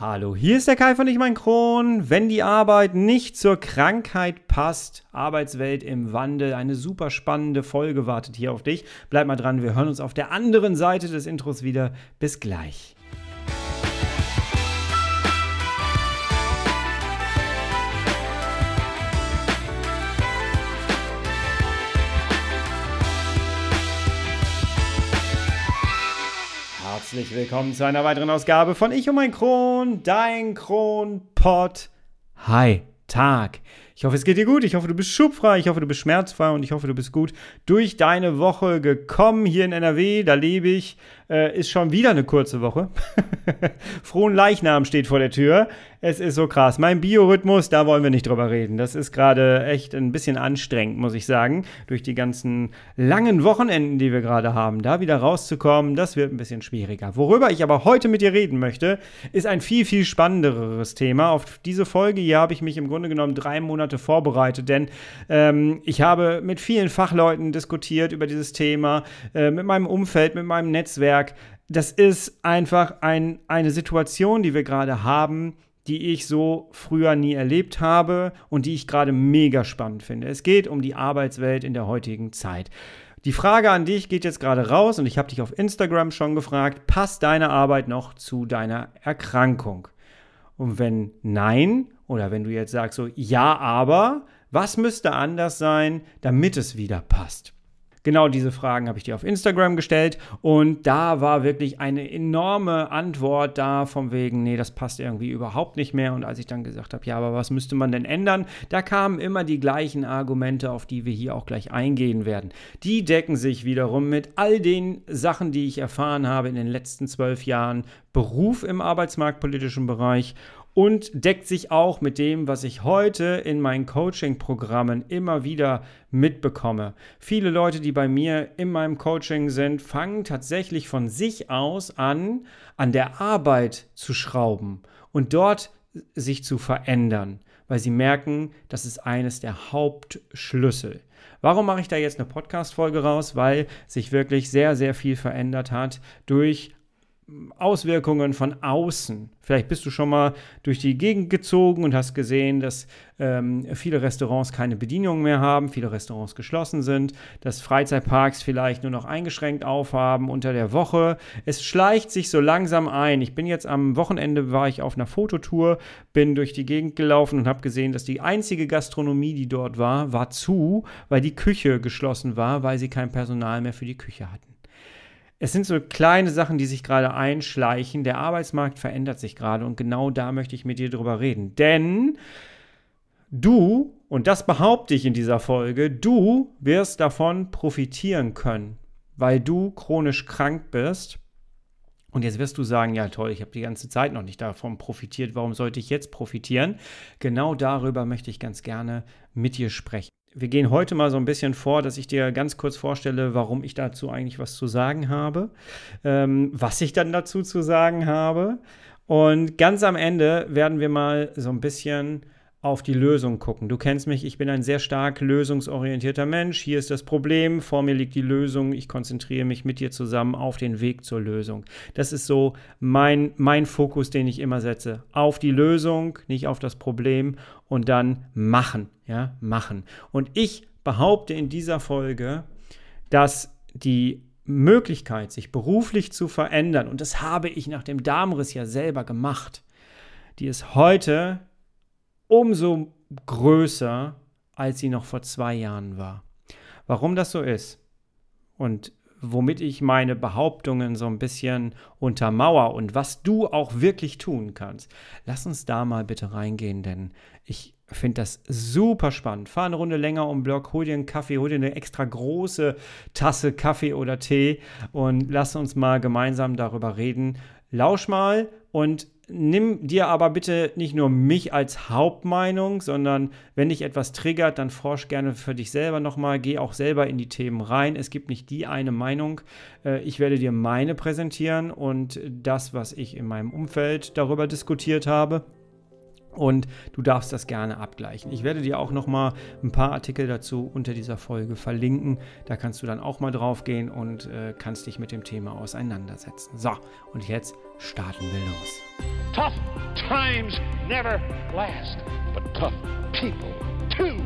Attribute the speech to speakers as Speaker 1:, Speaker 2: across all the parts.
Speaker 1: Hallo, hier ist der Kai von Ich mein Kron. Wenn die Arbeit nicht zur Krankheit passt, Arbeitswelt im Wandel, eine super spannende Folge wartet hier auf dich. Bleib mal dran, wir hören uns auf der anderen Seite des Intros wieder. Bis gleich. Herzlich willkommen zu einer weiteren Ausgabe von Ich und mein Kron, dein Kronpott. Hi, Tag. Ich hoffe, es geht dir gut. Ich hoffe, du bist schubfrei. Ich hoffe, du bist schmerzfrei und ich hoffe, du bist gut durch deine Woche gekommen hier in NRW. Da lebe ich. Äh, ist schon wieder eine kurze Woche. Frohen Leichnam steht vor der Tür. Es ist so krass. Mein Biorhythmus, da wollen wir nicht drüber reden. Das ist gerade echt ein bisschen anstrengend, muss ich sagen. Durch die ganzen langen Wochenenden, die wir gerade haben, da wieder rauszukommen, das wird ein bisschen schwieriger. Worüber ich aber heute mit dir reden möchte, ist ein viel, viel spannenderes Thema. Auf diese Folge hier habe ich mich im Grunde genommen drei Monate vorbereitet, denn ähm, ich habe mit vielen Fachleuten diskutiert über dieses Thema, äh, mit meinem Umfeld, mit meinem Netzwerk. Das ist einfach ein, eine Situation, die wir gerade haben, die ich so früher nie erlebt habe und die ich gerade mega spannend finde. Es geht um die Arbeitswelt in der heutigen Zeit. Die Frage an dich geht jetzt gerade raus und ich habe dich auf Instagram schon gefragt, passt deine Arbeit noch zu deiner Erkrankung? Und wenn nein, oder wenn du jetzt sagst so, ja, aber, was müsste anders sein, damit es wieder passt? Genau diese Fragen habe ich dir auf Instagram gestellt und da war wirklich eine enorme Antwort da vom wegen, nee, das passt irgendwie überhaupt nicht mehr. Und als ich dann gesagt habe, ja, aber was müsste man denn ändern, da kamen immer die gleichen Argumente, auf die wir hier auch gleich eingehen werden. Die decken sich wiederum mit all den Sachen, die ich erfahren habe in den letzten zwölf Jahren Beruf im arbeitsmarktpolitischen Bereich und deckt sich auch mit dem, was ich heute in meinen Coaching-Programmen immer wieder mitbekomme. Viele Leute, die bei mir in meinem Coaching sind, fangen tatsächlich von sich aus an, an der Arbeit zu schrauben und dort sich zu verändern, weil sie merken, das ist eines der Hauptschlüssel. Warum mache ich da jetzt eine Podcast-Folge raus? Weil sich wirklich sehr, sehr viel verändert hat durch Auswirkungen von außen. Vielleicht bist du schon mal durch die Gegend gezogen und hast gesehen, dass ähm, viele Restaurants keine Bedienung mehr haben, viele Restaurants geschlossen sind, dass Freizeitparks vielleicht nur noch eingeschränkt aufhaben unter der Woche. Es schleicht sich so langsam ein. Ich bin jetzt am Wochenende war ich auf einer Fototour, bin durch die Gegend gelaufen und habe gesehen, dass die einzige Gastronomie, die dort war, war zu, weil die Küche geschlossen war, weil sie kein Personal mehr für die Küche hatten es sind so kleine Sachen, die sich gerade einschleichen. Der Arbeitsmarkt verändert sich gerade und genau da möchte ich mit dir drüber reden. Denn du, und das behaupte ich in dieser Folge, du wirst davon profitieren können, weil du chronisch krank bist. Und jetzt wirst du sagen, ja toll, ich habe die ganze Zeit noch nicht davon profitiert, warum sollte ich jetzt profitieren? Genau darüber möchte ich ganz gerne mit dir sprechen wir gehen heute mal so ein bisschen vor, dass ich dir ganz kurz vorstelle, warum ich dazu eigentlich was zu sagen habe, ähm, was ich dann dazu zu sagen habe. Und ganz am Ende werden wir mal so ein bisschen auf die Lösung gucken. Du kennst mich, ich bin ein sehr stark lösungsorientierter Mensch. Hier ist das Problem, vor mir liegt die Lösung. Ich konzentriere mich mit dir zusammen auf den Weg zur Lösung. Das ist so mein, mein Fokus, den ich immer setze. Auf die Lösung, nicht auf das Problem und dann machen. Ja, machen. Und ich behaupte in dieser Folge, dass die Möglichkeit, sich beruflich zu verändern, und das habe ich nach dem Darmriss ja selber gemacht, die ist heute umso größer, als sie noch vor zwei Jahren war. Warum das so ist und womit ich meine Behauptungen so ein bisschen untermauer und was du auch wirklich tun kannst. Lass uns da mal bitte reingehen, denn ich finde das super spannend. Fahr eine Runde länger um Block, hol dir einen Kaffee, hol dir eine extra große Tasse Kaffee oder Tee und lass uns mal gemeinsam darüber reden. Lausch mal und nimm dir aber bitte nicht nur mich als Hauptmeinung, sondern wenn dich etwas triggert, dann forsch gerne für dich selber nochmal, geh auch selber in die Themen rein. Es gibt nicht die eine Meinung. Äh, ich werde dir meine präsentieren und das, was ich in meinem Umfeld darüber diskutiert habe und du darfst das gerne abgleichen. Ich werde dir auch noch mal ein paar Artikel dazu unter dieser Folge verlinken. Da kannst du dann auch mal drauf gehen und äh, kannst dich mit dem Thema auseinandersetzen. So, und jetzt starten wir los.
Speaker 2: Tough
Speaker 1: times never last, but tough people too.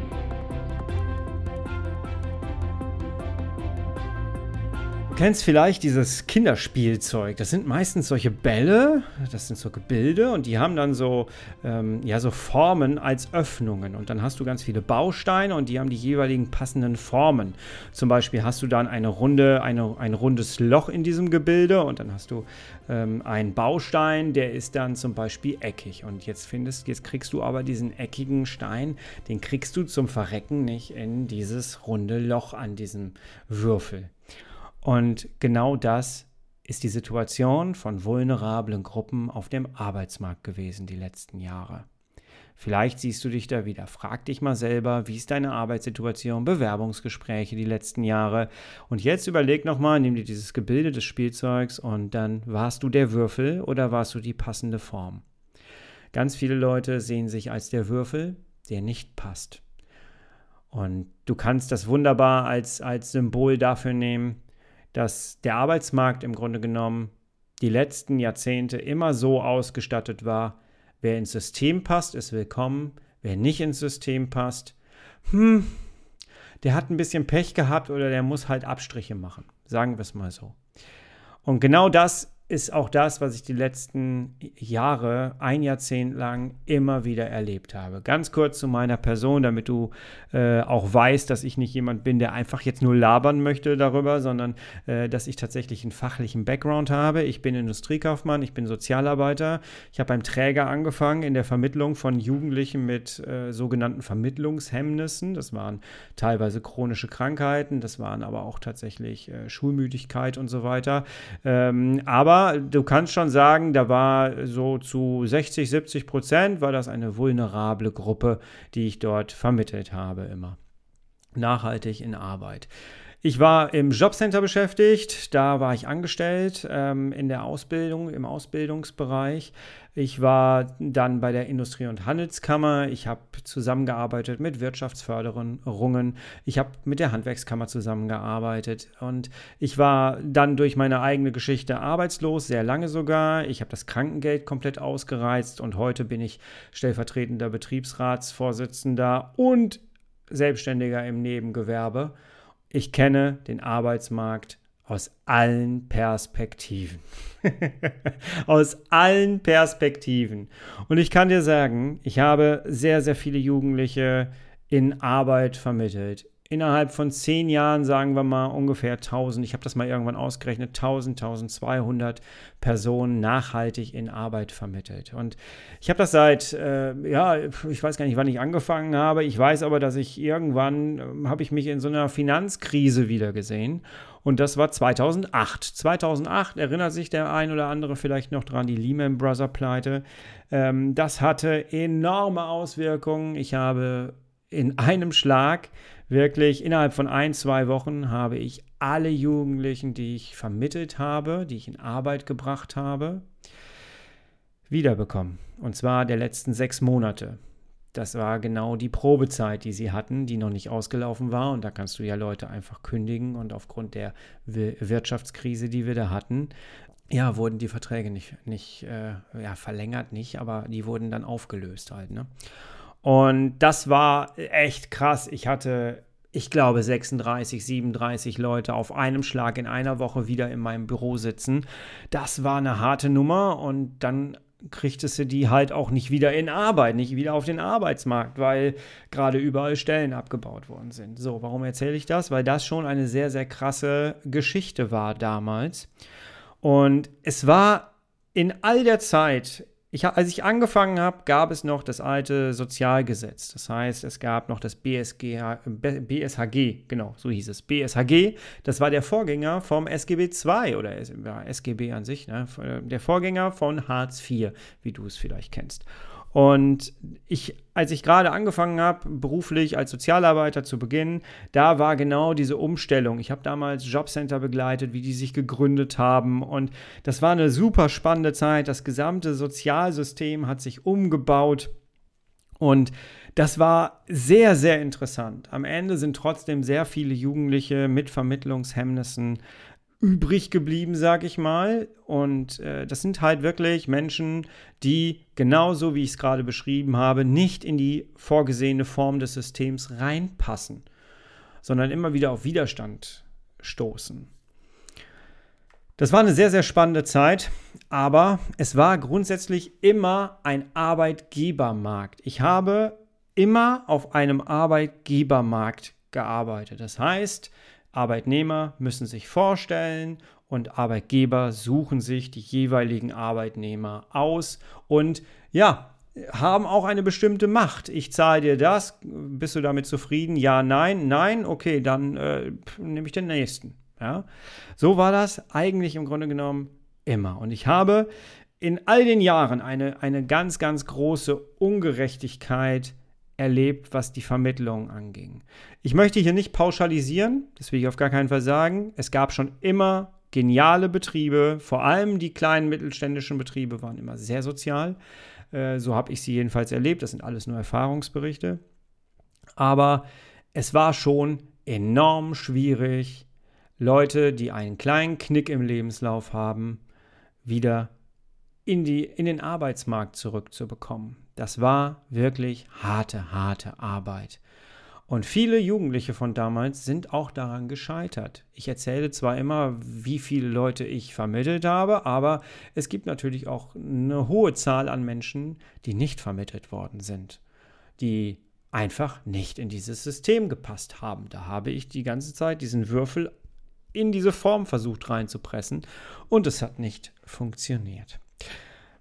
Speaker 1: Du kennst vielleicht dieses Kinderspielzeug. Das sind meistens solche Bälle, das sind so Gebilde und die haben dann so, ähm, ja, so Formen als Öffnungen. Und dann hast du ganz viele Bausteine und die haben die jeweiligen passenden Formen. Zum Beispiel hast du dann eine runde, eine, ein rundes Loch in diesem Gebilde und dann hast du ähm, einen Baustein, der ist dann zum Beispiel eckig. Und jetzt findest, jetzt kriegst du aber diesen eckigen Stein, den kriegst du zum Verrecken nicht in dieses runde Loch an diesem Würfel. Und genau das ist die Situation von vulnerablen Gruppen auf dem Arbeitsmarkt gewesen die letzten Jahre. Vielleicht siehst du dich da wieder. Frag dich mal selber, wie ist deine Arbeitssituation, Bewerbungsgespräche die letzten Jahre. Und jetzt überleg nochmal, nimm dir dieses Gebilde des Spielzeugs und dann warst du der Würfel oder warst du die passende Form. Ganz viele Leute sehen sich als der Würfel, der nicht passt. Und du kannst das wunderbar als, als Symbol dafür nehmen, dass der Arbeitsmarkt im Grunde genommen die letzten Jahrzehnte immer so ausgestattet war, wer ins System passt, ist willkommen, wer nicht ins System passt, hm, der hat ein bisschen Pech gehabt oder der muss halt Abstriche machen, sagen wir es mal so. Und genau das ist auch das, was ich die letzten Jahre, ein Jahrzehnt lang immer wieder erlebt habe. Ganz kurz zu meiner Person, damit du äh, auch weißt, dass ich nicht jemand bin, der einfach jetzt nur labern möchte darüber, sondern äh, dass ich tatsächlich einen fachlichen Background habe. Ich bin Industriekaufmann, ich bin Sozialarbeiter. Ich habe beim Träger angefangen in der Vermittlung von Jugendlichen mit äh, sogenannten Vermittlungshemmnissen. Das waren teilweise chronische Krankheiten, das waren aber auch tatsächlich äh, Schulmüdigkeit und so weiter. Ähm, aber du kannst schon sagen, da war so zu 60, 70 Prozent war das eine vulnerable Gruppe, die ich dort vermittelt habe immer. Nachhaltig in Arbeit. Ich war im Jobcenter beschäftigt, da war ich angestellt ähm, in der Ausbildung, im Ausbildungsbereich. Ich war dann bei der Industrie- und Handelskammer. Ich habe zusammengearbeitet mit Wirtschaftsförderungen. Ich habe mit der Handwerkskammer zusammengearbeitet. Und ich war dann durch meine eigene Geschichte arbeitslos, sehr lange sogar. Ich habe das Krankengeld komplett ausgereizt und heute bin ich stellvertretender Betriebsratsvorsitzender und Selbstständiger im Nebengewerbe. Ich kenne den Arbeitsmarkt aus allen Perspektiven. aus allen Perspektiven. Und ich kann dir sagen, ich habe sehr, sehr viele Jugendliche in Arbeit vermittelt, innerhalb von zehn Jahren, sagen wir mal, ungefähr 1000, ich habe das mal irgendwann ausgerechnet, 1000, 1200 Personen nachhaltig in Arbeit vermittelt. Und ich habe das seit, äh, ja, ich weiß gar nicht, wann ich angefangen habe. Ich weiß aber, dass ich irgendwann, äh, habe ich mich in so einer Finanzkrise wieder gesehen. Und das war 2008. 2008 erinnert sich der ein oder andere vielleicht noch dran, die Lehman Brothers Pleite. Ähm, das hatte enorme Auswirkungen. Ich habe in einem Schlag wirklich innerhalb von ein, zwei Wochen habe ich alle Jugendlichen, die ich vermittelt habe, die ich in Arbeit gebracht habe, wiederbekommen. Und zwar der letzten sechs Monate. Das war genau die Probezeit, die sie hatten, die noch nicht ausgelaufen war. Und da kannst du ja Leute einfach kündigen. Und aufgrund der Wirtschaftskrise, die wir da hatten, ja, wurden die Verträge nicht, nicht äh, ja, verlängert, nicht, aber die wurden dann aufgelöst halt. Ne? Und das war echt krass. Ich hatte, ich glaube, 36, 37 Leute auf einem Schlag in einer Woche wieder in meinem Büro sitzen. Das war eine harte Nummer und dann kriegtest du die halt auch nicht wieder in Arbeit, nicht wieder auf den Arbeitsmarkt, weil gerade überall Stellen abgebaut worden sind. So, warum erzähle ich das? Weil das schon eine sehr, sehr krasse Geschichte war damals. Und es war in all der Zeit, ich, als ich angefangen habe, gab es noch das alte Sozialgesetz. Das heißt, es gab noch das BSG, BSHG, genau, so hieß es. BSHG, das war der Vorgänger vom SGB II oder ja, SGB an sich, ne? der Vorgänger von Hartz IV, wie du es vielleicht kennst. Und ich, als ich gerade angefangen habe, beruflich als Sozialarbeiter zu beginnen, da war genau diese Umstellung. Ich habe damals Jobcenter begleitet, wie die sich gegründet haben. Und das war eine super spannende Zeit. Das gesamte Sozialsystem hat sich umgebaut. Und das war sehr, sehr interessant. Am Ende sind trotzdem sehr viele Jugendliche mit Vermittlungshemmnissen übrig geblieben, sag ich mal. Und äh, das sind halt wirklich Menschen, die genauso wie ich es gerade beschrieben habe, nicht in die vorgesehene Form des Systems reinpassen, sondern immer wieder auf Widerstand stoßen. Das war eine sehr, sehr spannende Zeit, aber es war grundsätzlich immer ein Arbeitgebermarkt. Ich habe immer auf einem Arbeitgebermarkt gearbeitet. Das heißt, Arbeitnehmer müssen sich vorstellen und Arbeitgeber suchen sich die jeweiligen Arbeitnehmer aus und ja, haben auch eine bestimmte Macht. Ich zahle dir das, bist du damit zufrieden? Ja, nein, nein, okay, dann äh, nehme ich den nächsten. Ja? So war das eigentlich im Grunde genommen immer. Und ich habe in all den Jahren eine, eine ganz, ganz große Ungerechtigkeit erlebt, was die Vermittlung anging. Ich möchte hier nicht pauschalisieren, das will ich auf gar keinen Fall sagen. Es gab schon immer geniale Betriebe, vor allem die kleinen mittelständischen Betriebe waren immer sehr sozial. Äh, so habe ich sie jedenfalls erlebt. Das sind alles nur Erfahrungsberichte. Aber es war schon enorm schwierig, Leute, die einen kleinen Knick im Lebenslauf haben, wieder in, die, in den Arbeitsmarkt zurückzubekommen. Das war wirklich harte, harte Arbeit. Und viele Jugendliche von damals sind auch daran gescheitert. Ich erzähle zwar immer, wie viele Leute ich vermittelt habe, aber es gibt natürlich auch eine hohe Zahl an Menschen, die nicht vermittelt worden sind, die einfach nicht in dieses System gepasst haben. Da habe ich die ganze Zeit diesen Würfel in diese Form versucht reinzupressen und es hat nicht funktioniert.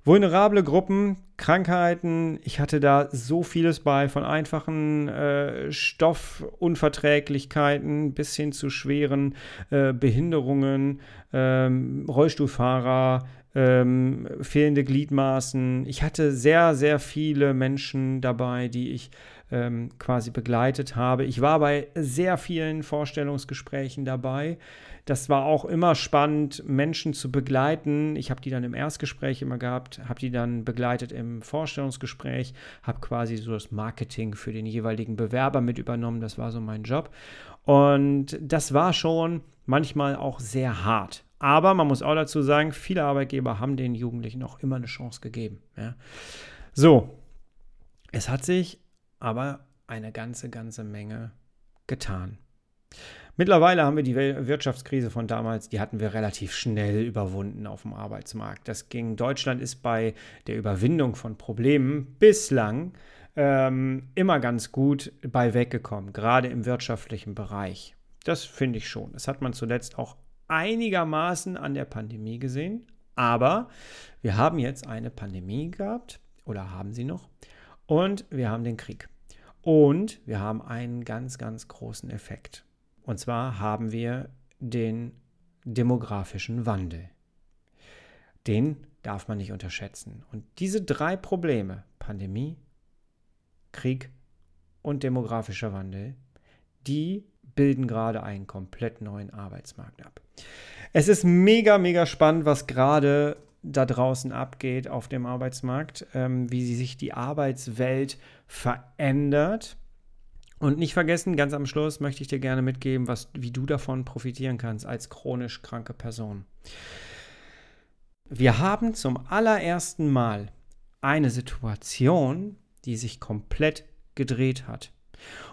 Speaker 1: Vulnerable Gruppen, Krankheiten, ich hatte da so vieles bei, von einfachen äh, Stoffunverträglichkeiten bis hin zu schweren äh, Behinderungen, ähm, Rollstuhlfahrer, ähm, fehlende Gliedmaßen. Ich hatte sehr, sehr viele Menschen dabei, die ich ähm, quasi begleitet habe. Ich war bei sehr vielen Vorstellungsgesprächen dabei. Das war auch immer spannend, Menschen zu begleiten. Ich habe die dann im Erstgespräch immer gehabt, habe die dann begleitet im Vorstellungsgespräch, habe quasi so das Marketing für den jeweiligen Bewerber mit übernommen. Das war so mein Job. Und das war schon manchmal auch sehr hart. Aber man muss auch dazu sagen, viele Arbeitgeber haben den Jugendlichen auch immer eine Chance gegeben. Ja. So, es hat sich aber eine ganze, ganze Menge getan. Mittlerweile haben wir die Wirtschaftskrise von damals, die hatten wir relativ schnell überwunden auf dem Arbeitsmarkt. Das ging, Deutschland ist bei der Überwindung von Problemen bislang ähm, immer ganz gut bei weggekommen, gerade im wirtschaftlichen Bereich. Das finde ich schon. Das hat man zuletzt auch einigermaßen an der Pandemie gesehen. Aber wir haben jetzt eine Pandemie gehabt oder haben sie noch und wir haben den Krieg. Und wir haben einen ganz, ganz großen Effekt. Und zwar haben wir den demografischen Wandel. Den darf man nicht unterschätzen. Und diese drei Probleme, Pandemie, Krieg und demografischer Wandel, die bilden gerade einen komplett neuen Arbeitsmarkt ab. Es ist mega, mega spannend, was gerade da draußen abgeht auf dem Arbeitsmarkt, ähm, wie sich die Arbeitswelt verändert. Und nicht vergessen, ganz am Schluss möchte ich dir gerne mitgeben, was, wie du davon profitieren kannst als chronisch kranke Person. Wir haben zum allerersten Mal eine Situation, die sich komplett gedreht hat.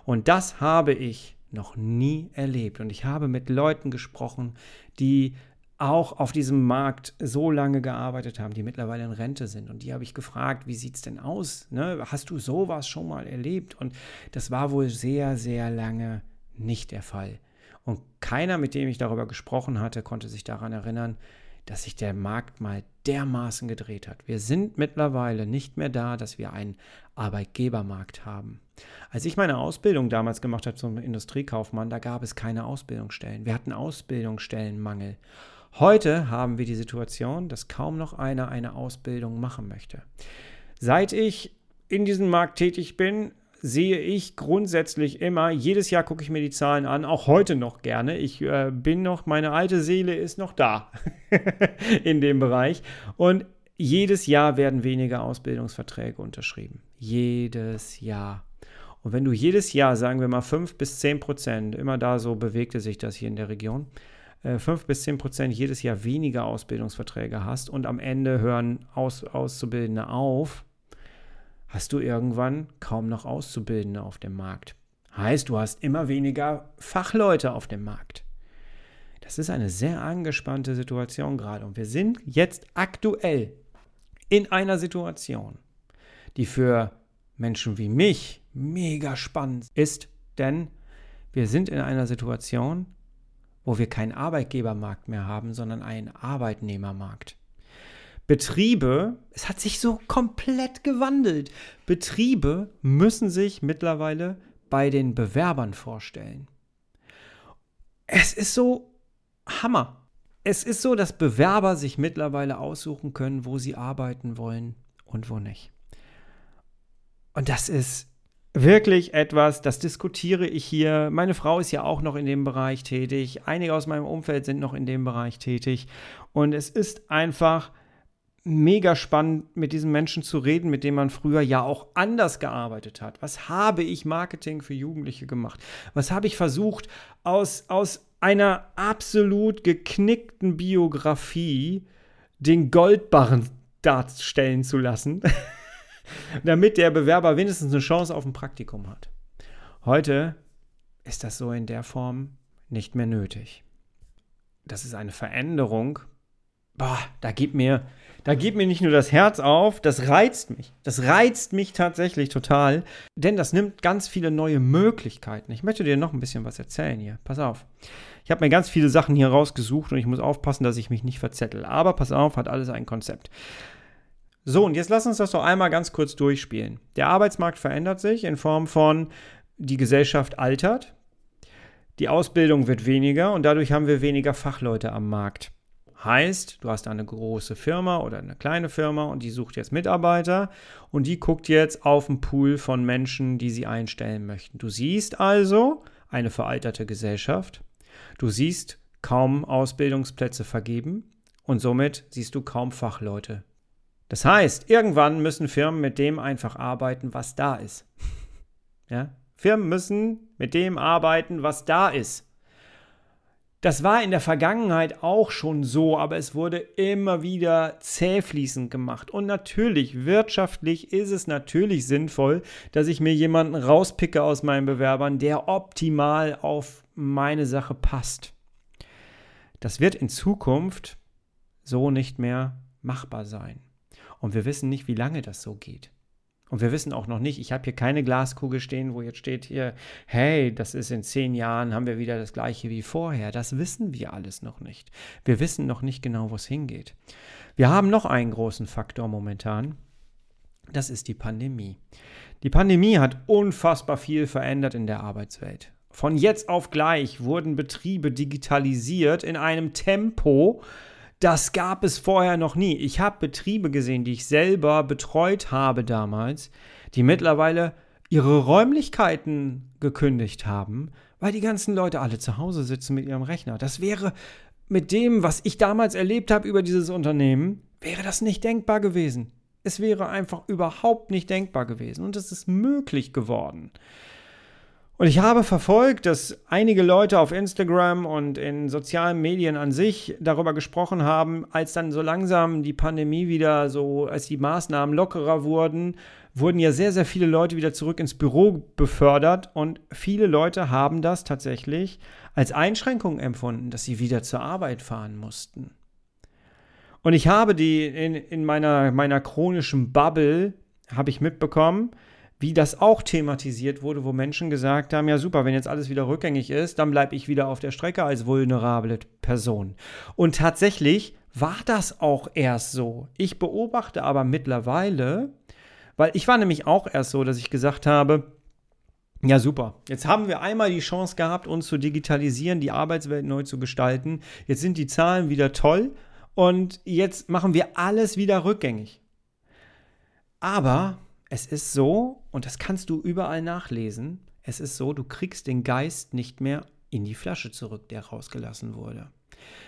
Speaker 1: Und das habe ich noch nie erlebt. Und ich habe mit Leuten gesprochen, die auch auf diesem Markt so lange gearbeitet haben, die mittlerweile in Rente sind. Und die habe ich gefragt, wie sieht es denn aus? Ne? Hast du sowas schon mal erlebt? Und das war wohl sehr, sehr lange nicht der Fall. Und keiner, mit dem ich darüber gesprochen hatte, konnte sich daran erinnern, dass sich der Markt mal dermaßen gedreht hat. Wir sind mittlerweile nicht mehr da, dass wir einen Arbeitgebermarkt haben. Als ich meine Ausbildung damals gemacht habe zum Industriekaufmann, da gab es keine Ausbildungsstellen. Wir hatten Ausbildungsstellenmangel. Heute haben wir die Situation, dass kaum noch einer eine Ausbildung machen möchte. Seit ich in diesem Markt tätig bin, sehe ich grundsätzlich immer, jedes Jahr gucke ich mir die Zahlen an, auch heute noch gerne. Ich äh, bin noch, meine alte Seele ist noch da in dem Bereich. Und jedes Jahr werden weniger Ausbildungsverträge unterschrieben. Jedes Jahr. Und wenn du jedes Jahr, sagen wir mal, 5 bis 10 Prozent, immer da so bewegte sich das hier in der Region, äh, 5 bis 10 Prozent jedes Jahr weniger Ausbildungsverträge hast und am Ende hören Aus, Auszubildende auf, hast du irgendwann kaum noch Auszubildende auf dem Markt. Heißt, du hast immer weniger Fachleute auf dem Markt. Das ist eine sehr angespannte Situation gerade und wir sind jetzt aktuell in einer Situation, die für Menschen wie mich mega spannend ist, denn wir sind in einer Situation, wo wir keinen Arbeitgebermarkt mehr haben, sondern einen Arbeitnehmermarkt. Betriebe, es hat sich so komplett gewandelt. Betriebe müssen sich mittlerweile bei den Bewerbern vorstellen. Es ist so Hammer. Es ist so, dass Bewerber sich mittlerweile aussuchen können, wo sie arbeiten wollen und wo nicht. Und das ist wirklich etwas, das diskutiere ich hier. Meine Frau ist ja auch noch in dem Bereich tätig. Einige aus meinem Umfeld sind noch in dem Bereich tätig. Und es ist einfach mega spannend, mit diesen Menschen zu reden, mit denen man früher ja auch anders gearbeitet hat. Was habe ich Marketing für Jugendliche gemacht? Was habe ich versucht, aus, aus einer absolut geknickten Biografie den Goldbarren darstellen zu lassen, damit der Bewerber wenigstens eine Chance auf ein Praktikum hat. Heute ist das so in der Form nicht mehr nötig. Das ist eine Veränderung. Boah, da gibt mir, da geht mir nicht nur das Herz auf, das reizt mich. Das reizt mich tatsächlich total, denn das nimmt ganz viele neue Möglichkeiten. Ich möchte dir noch ein bisschen was erzählen hier. Pass auf. Ich habe mir ganz viele Sachen hier rausgesucht und ich muss aufpassen, dass ich mich nicht verzettel. Aber pass auf, hat alles ein Konzept. So, und jetzt lass uns das doch einmal ganz kurz durchspielen. Der Arbeitsmarkt verändert sich in Form von, die Gesellschaft altert, die Ausbildung wird weniger und dadurch haben wir weniger Fachleute am Markt. Heißt, du hast eine große Firma oder eine kleine Firma und die sucht jetzt Mitarbeiter und die guckt jetzt auf einen Pool von Menschen, die sie einstellen möchten. Du siehst also eine veralterte Gesellschaft. Du siehst kaum Ausbildungsplätze vergeben und somit siehst du kaum Fachleute. Das heißt, irgendwann müssen Firmen mit dem einfach arbeiten, was da ist. ja? Firmen müssen mit dem arbeiten, was da ist. Das war in der Vergangenheit auch schon so, aber es wurde immer wieder zähfließend gemacht. Und natürlich, wirtschaftlich ist es natürlich sinnvoll, dass ich mir jemanden rauspicke aus meinen Bewerbern, der optimal auf meine Sache passt. Das wird in Zukunft so nicht mehr machbar sein. Und wir wissen nicht, wie lange das so geht. Und wir wissen auch noch nicht, ich habe hier keine Glaskugel stehen, wo jetzt steht hier, hey, das ist in zehn Jahren, haben wir wieder das gleiche wie vorher. Das wissen wir alles noch nicht. Wir wissen noch nicht genau, wo es hingeht. Wir haben noch einen großen Faktor momentan. Das ist die Pandemie. Die Pandemie hat unfassbar viel verändert in der Arbeitswelt. Von jetzt auf gleich wurden Betriebe digitalisiert in einem Tempo, das gab es vorher noch nie. Ich habe Betriebe gesehen, die ich selber betreut habe damals, die mittlerweile ihre Räumlichkeiten gekündigt haben, weil die ganzen Leute alle zu Hause sitzen mit ihrem Rechner. Das wäre mit dem, was ich damals erlebt habe über dieses Unternehmen, wäre das nicht denkbar gewesen. Es wäre einfach überhaupt nicht denkbar gewesen und es ist möglich geworden. Und ich habe verfolgt, dass einige Leute auf Instagram und in sozialen Medien an sich darüber gesprochen haben, als dann so langsam die Pandemie wieder so, als die Maßnahmen lockerer wurden, wurden ja sehr, sehr viele Leute wieder zurück ins Büro befördert und viele Leute haben das tatsächlich als Einschränkung empfunden, dass sie wieder zur Arbeit fahren mussten. Und ich habe die in, in meiner, meiner chronischen Bubble, habe ich mitbekommen, wie das auch thematisiert wurde, wo Menschen gesagt haben, ja super, wenn jetzt alles wieder rückgängig ist, dann bleibe ich wieder auf der Strecke als vulnerable Person. Und tatsächlich war das auch erst so. Ich beobachte aber mittlerweile, weil ich war nämlich auch erst so, dass ich gesagt habe, ja, super. Jetzt haben wir einmal die Chance gehabt, uns zu digitalisieren, die Arbeitswelt neu zu gestalten. Jetzt sind die Zahlen wieder toll und jetzt machen wir alles wieder rückgängig. Aber es ist so, und das kannst du überall nachlesen, es ist so, du kriegst den Geist nicht mehr in die Flasche zurück, der rausgelassen wurde.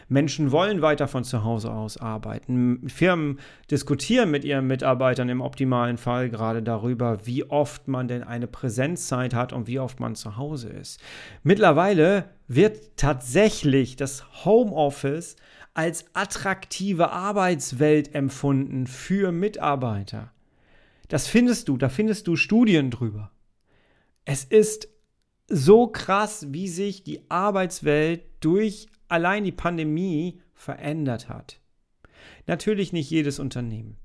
Speaker 1: Menschen wollen weiter von zu Hause aus arbeiten. Firmen diskutieren mit ihren Mitarbeitern im optimalen Fall gerade darüber, wie oft man denn eine Präsenzzeit hat und wie oft man zu Hause ist. Mittlerweile wird tatsächlich das Homeoffice als attraktive Arbeitswelt empfunden für Mitarbeiter. Das findest du, da findest du Studien drüber. Es ist so krass, wie sich die Arbeitswelt durch allein die Pandemie verändert hat. Natürlich nicht jedes Unternehmen.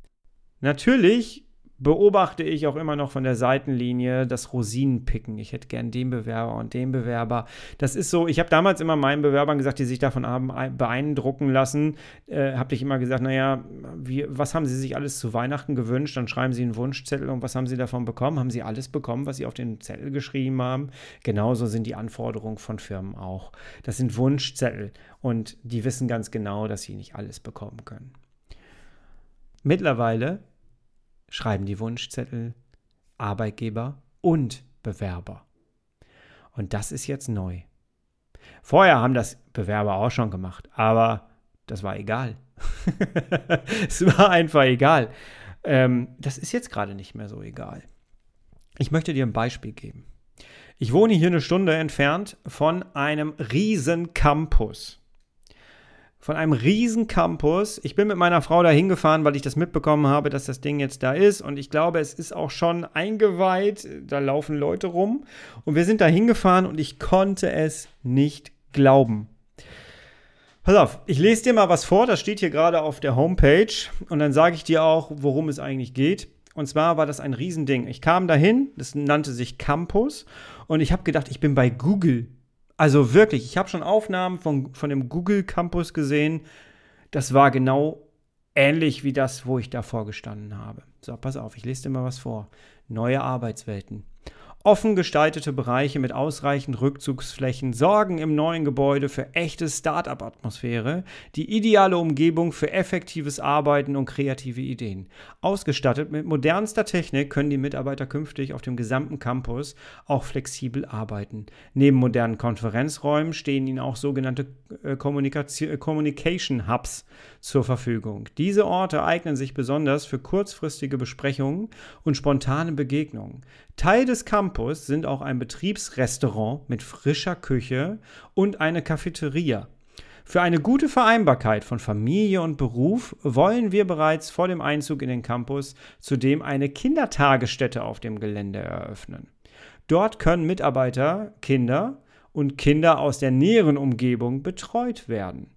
Speaker 1: Natürlich beobachte ich auch immer noch von der Seitenlinie das Rosinenpicken. Ich hätte gern den Bewerber und den Bewerber. Das ist so, ich habe damals immer meinen Bewerbern gesagt, die sich davon haben beeindrucken lassen, äh, habe ich immer gesagt, naja, wie, was haben sie sich alles zu Weihnachten gewünscht? Dann schreiben sie einen Wunschzettel und was haben sie davon bekommen? Haben sie alles bekommen, was sie auf den Zettel geschrieben haben? Genauso sind die Anforderungen von Firmen auch. Das sind Wunschzettel und die wissen ganz genau, dass sie nicht alles bekommen können. Mittlerweile schreiben die Wunschzettel Arbeitgeber und Bewerber. Und das ist jetzt neu. Vorher haben das Bewerber auch schon gemacht, aber das war egal. es war einfach egal. Ähm, das ist jetzt gerade nicht mehr so egal. Ich möchte dir ein Beispiel geben. Ich wohne hier eine Stunde entfernt von einem riesen Campus von einem riesen Campus. Ich bin mit meiner Frau da hingefahren, weil ich das mitbekommen habe, dass das Ding jetzt da ist. Und ich glaube, es ist auch schon eingeweiht. Da laufen Leute rum. Und wir sind da hingefahren und ich konnte es nicht glauben. Pass auf, ich lese dir mal was vor. Das steht hier gerade auf der Homepage. Und dann sage ich dir auch, worum es eigentlich geht. Und zwar war das ein Riesending. Ich kam dahin, das nannte sich Campus. Und ich habe gedacht, ich bin bei Google. Also wirklich, ich habe schon Aufnahmen von, von dem Google Campus gesehen. Das war genau ähnlich wie das, wo ich davor gestanden habe. So, pass auf, ich lese dir mal was vor. Neue Arbeitswelten. Offen gestaltete Bereiche mit ausreichend Rückzugsflächen sorgen im neuen Gebäude für echte Start-up-Atmosphäre, die ideale Umgebung für effektives Arbeiten und kreative Ideen. Ausgestattet mit modernster Technik können die Mitarbeiter künftig auf dem gesamten Campus auch flexibel arbeiten. Neben modernen Konferenzräumen stehen ihnen auch sogenannte äh, Communication Hubs zur Verfügung. Diese Orte eignen sich besonders für kurzfristige Besprechungen und spontane Begegnungen. Teil des Campus sind auch ein Betriebsrestaurant mit frischer Küche und eine Cafeteria. Für eine gute Vereinbarkeit von Familie und Beruf wollen wir bereits vor dem Einzug in den Campus zudem eine Kindertagesstätte auf dem Gelände eröffnen. Dort können Mitarbeiter, Kinder und Kinder aus der näheren Umgebung betreut werden.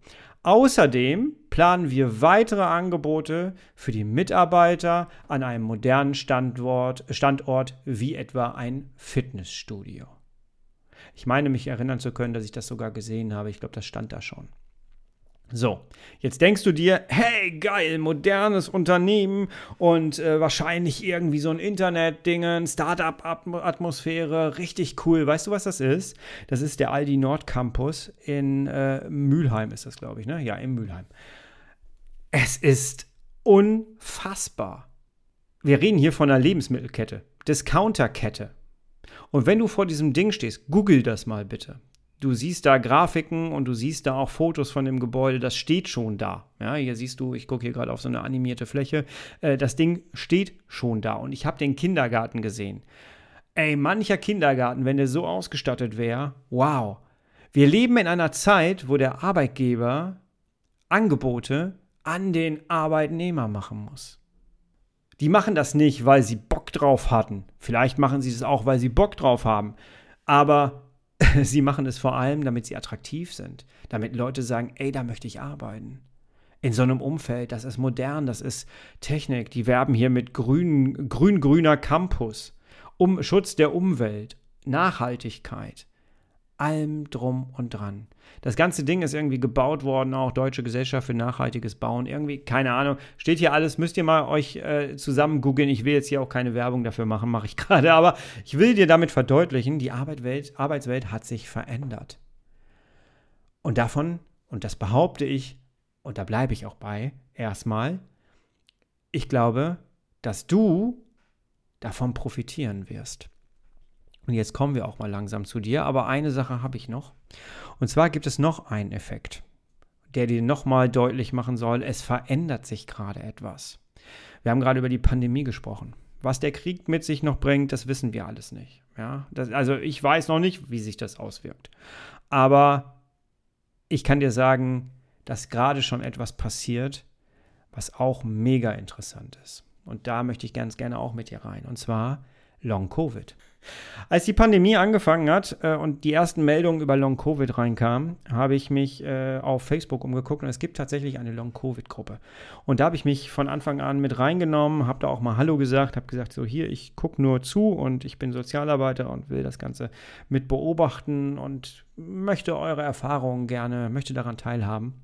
Speaker 1: Außerdem planen wir weitere Angebote für die Mitarbeiter an einem modernen Standort, Standort wie etwa ein Fitnessstudio. Ich meine mich erinnern zu können, dass ich das sogar gesehen habe. Ich glaube, das stand da schon. So, jetzt denkst du dir, hey, geil, modernes Unternehmen und äh, wahrscheinlich irgendwie so ein Internet-Dingen, Startup-Atmosphäre, richtig cool. Weißt du, was das ist? Das ist der Aldi Nord Campus in äh, Mülheim, ist das, glaube ich, ne? Ja, in Mülheim. Es ist unfassbar. Wir reden hier von einer Lebensmittelkette, Discounterkette. Und wenn du vor diesem Ding stehst, google das mal bitte du siehst da Grafiken und du siehst da auch Fotos von dem Gebäude, das steht schon da. Ja, hier siehst du, ich gucke hier gerade auf so eine animierte Fläche, äh, das Ding steht schon da und ich habe den Kindergarten gesehen. Ey, mancher Kindergarten, wenn der so ausgestattet wäre, wow. Wir leben in einer Zeit, wo der Arbeitgeber Angebote an den Arbeitnehmer machen muss. Die machen das nicht, weil sie Bock drauf hatten. Vielleicht machen sie es auch, weil sie Bock drauf haben. Aber sie machen es vor allem, damit sie attraktiv sind, damit Leute sagen, ey, da möchte ich arbeiten. In so einem Umfeld, das ist modern, das ist Technik, die werben hier mit grün, grün-grüner Campus, um Schutz der Umwelt, Nachhaltigkeit allem drum und dran. Das ganze Ding ist irgendwie gebaut worden, auch Deutsche Gesellschaft für nachhaltiges Bauen. Irgendwie, keine Ahnung, steht hier alles, müsst ihr mal euch äh, zusammen googeln. Ich will jetzt hier auch keine Werbung dafür machen, mache ich gerade, aber ich will dir damit verdeutlichen, die Arbeitswelt, Arbeitswelt hat sich verändert. Und davon, und das behaupte ich, und da bleibe ich auch bei, erstmal, ich glaube, dass du davon profitieren wirst. Und jetzt kommen wir auch mal langsam zu dir, aber eine Sache habe ich noch. Und zwar gibt es noch einen Effekt, der dir nochmal deutlich machen soll, es verändert sich gerade etwas. Wir haben gerade über die Pandemie gesprochen. Was der Krieg mit sich noch bringt, das wissen wir alles nicht. Ja? Das, also ich weiß noch nicht, wie sich das auswirkt. Aber ich kann dir sagen, dass gerade schon etwas passiert, was auch mega interessant ist. Und da möchte ich ganz gerne auch mit dir rein. Und zwar Long Covid. Als die Pandemie angefangen hat äh, und die ersten Meldungen über Long Covid reinkamen, habe ich mich äh, auf Facebook umgeguckt und es gibt tatsächlich eine Long Covid Gruppe. Und da habe ich mich von Anfang an mit reingenommen, habe da auch mal Hallo gesagt, habe gesagt, so hier, ich gucke nur zu und ich bin Sozialarbeiter und will das Ganze mit beobachten und möchte eure Erfahrungen gerne, möchte daran teilhaben.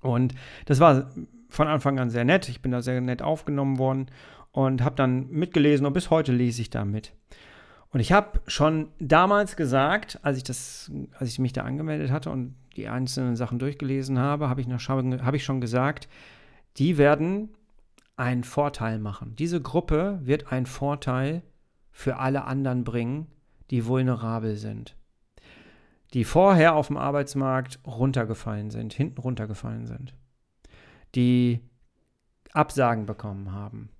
Speaker 1: Und das war von Anfang an sehr nett. Ich bin da sehr nett aufgenommen worden und habe dann mitgelesen und bis heute lese ich da mit. Und ich habe schon damals gesagt, als ich das, als ich mich da angemeldet hatte und die einzelnen Sachen durchgelesen habe, habe ich, hab ich schon gesagt, die werden einen Vorteil machen. Diese Gruppe wird einen Vorteil für alle anderen bringen, die vulnerabel sind. Die vorher auf dem Arbeitsmarkt runtergefallen sind, hinten runtergefallen sind. Die Absagen bekommen haben.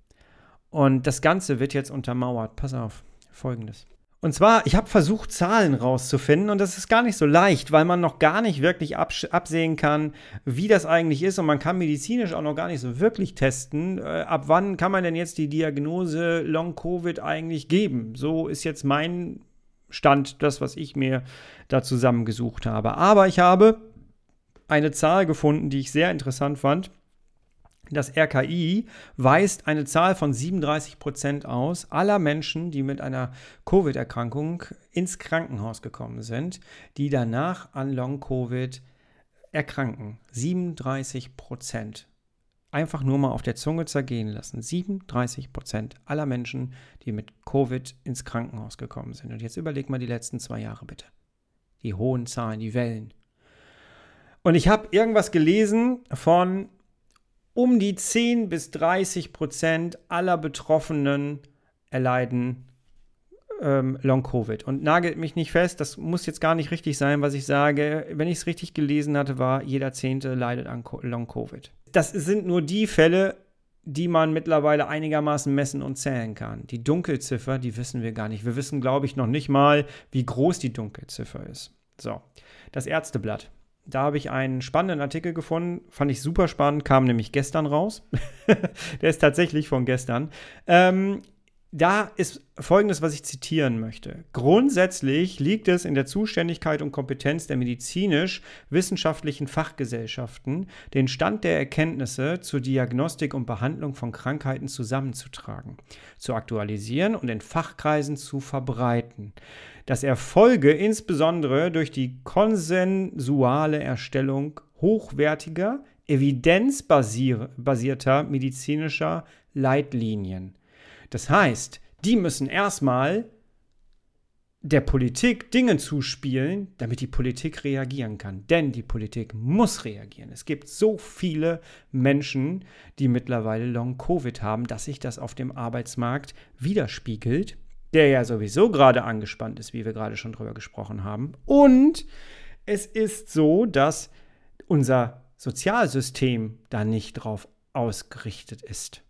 Speaker 1: Und das Ganze wird jetzt untermauert. Pass auf folgendes. Und zwar, ich habe versucht, Zahlen rauszufinden und das ist gar nicht so leicht, weil man noch gar nicht wirklich absehen kann, wie das eigentlich ist und man kann medizinisch auch noch gar nicht so wirklich testen, äh, ab wann kann man denn jetzt die Diagnose Long-Covid eigentlich geben. So ist jetzt mein Stand, das, was ich mir da zusammengesucht habe. Aber ich habe eine Zahl gefunden, die ich sehr interessant fand. Das RKI weist eine Zahl von 37 Prozent aus aller Menschen, die mit einer Covid-Erkrankung ins Krankenhaus gekommen sind, die danach an Long-Covid erkranken. 37 Prozent. Einfach nur mal auf der Zunge zergehen lassen. 37 Prozent aller Menschen, die mit Covid ins Krankenhaus gekommen sind. Und jetzt überleg mal die letzten zwei Jahre bitte. Die hohen Zahlen, die Wellen. Und ich habe irgendwas gelesen von um die 10 bis 30 Prozent aller Betroffenen erleiden ähm, Long-Covid. Und nagelt mich nicht fest, das muss jetzt gar nicht richtig sein, was ich sage. Wenn ich es richtig gelesen hatte, war jeder Zehnte leidet an Long-Covid. Das sind nur die Fälle, die man mittlerweile einigermaßen messen und zählen kann. Die Dunkelziffer, die wissen wir gar nicht. Wir wissen, glaube ich, noch nicht mal, wie groß die Dunkelziffer ist. So, das Ärzteblatt. Da habe ich einen spannenden Artikel gefunden, fand ich super spannend, kam nämlich gestern raus. Der ist tatsächlich von gestern. Ähm, da ist Folgendes, was ich zitieren möchte. Grundsätzlich liegt es in der Zuständigkeit und Kompetenz der medizinisch-wissenschaftlichen Fachgesellschaften, den Stand der Erkenntnisse zur Diagnostik und Behandlung von Krankheiten zusammenzutragen, zu aktualisieren und in Fachkreisen zu verbreiten dass Erfolge insbesondere durch die konsensuale Erstellung hochwertiger, evidenzbasierter medizinischer Leitlinien. Das heißt, die müssen erstmal der Politik Dinge zuspielen, damit die Politik reagieren kann. Denn die Politik muss reagieren. Es gibt so viele Menschen, die mittlerweile Long-Covid haben, dass sich das auf dem Arbeitsmarkt widerspiegelt der ja sowieso gerade angespannt ist, wie wir gerade schon drüber gesprochen haben. Und es ist so, dass unser Sozialsystem da nicht drauf ausgerichtet ist.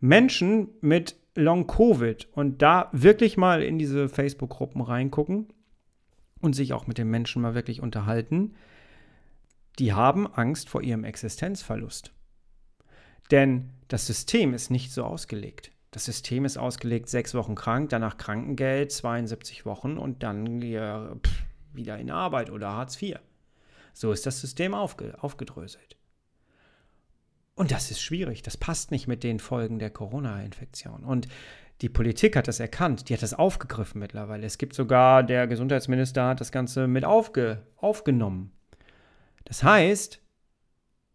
Speaker 1: Menschen mit Long-Covid und da wirklich mal in diese Facebook-Gruppen reingucken und sich auch mit den Menschen mal wirklich unterhalten, die haben Angst vor ihrem Existenzverlust. Denn das System ist nicht so ausgelegt. Das System ist ausgelegt, sechs Wochen krank, danach Krankengeld, 72 Wochen und dann ja, pff, wieder in Arbeit oder Hartz IV. So ist das System aufge aufgedröselt. Und das ist schwierig. Das passt nicht mit den Folgen der Corona-Infektion. Und die Politik hat das erkannt, die hat das aufgegriffen mittlerweile. Es gibt sogar, der Gesundheitsminister hat das Ganze mit aufge aufgenommen. Das heißt,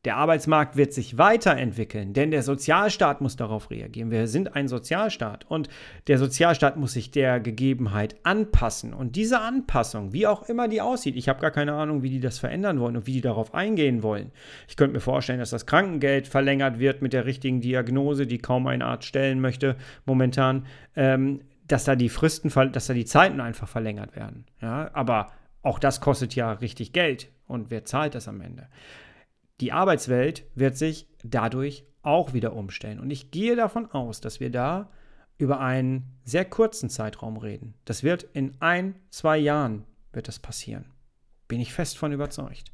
Speaker 1: der Arbeitsmarkt wird sich weiterentwickeln, denn der Sozialstaat muss darauf reagieren. Wir sind ein Sozialstaat und der Sozialstaat muss sich der Gegebenheit anpassen. Und diese Anpassung, wie auch immer die aussieht, ich habe gar keine Ahnung, wie die das verändern wollen und wie die darauf eingehen wollen. Ich könnte mir vorstellen, dass das Krankengeld verlängert wird mit der richtigen Diagnose, die kaum ein Arzt stellen möchte momentan, ähm, dass da die Fristen, dass da die Zeiten einfach verlängert werden. Ja, aber auch das kostet ja richtig Geld. Und wer zahlt das am Ende? Die Arbeitswelt wird sich dadurch auch wieder umstellen. Und ich gehe davon aus, dass wir da über einen sehr kurzen Zeitraum reden. Das wird in ein, zwei Jahren wird das passieren. Bin ich fest von überzeugt.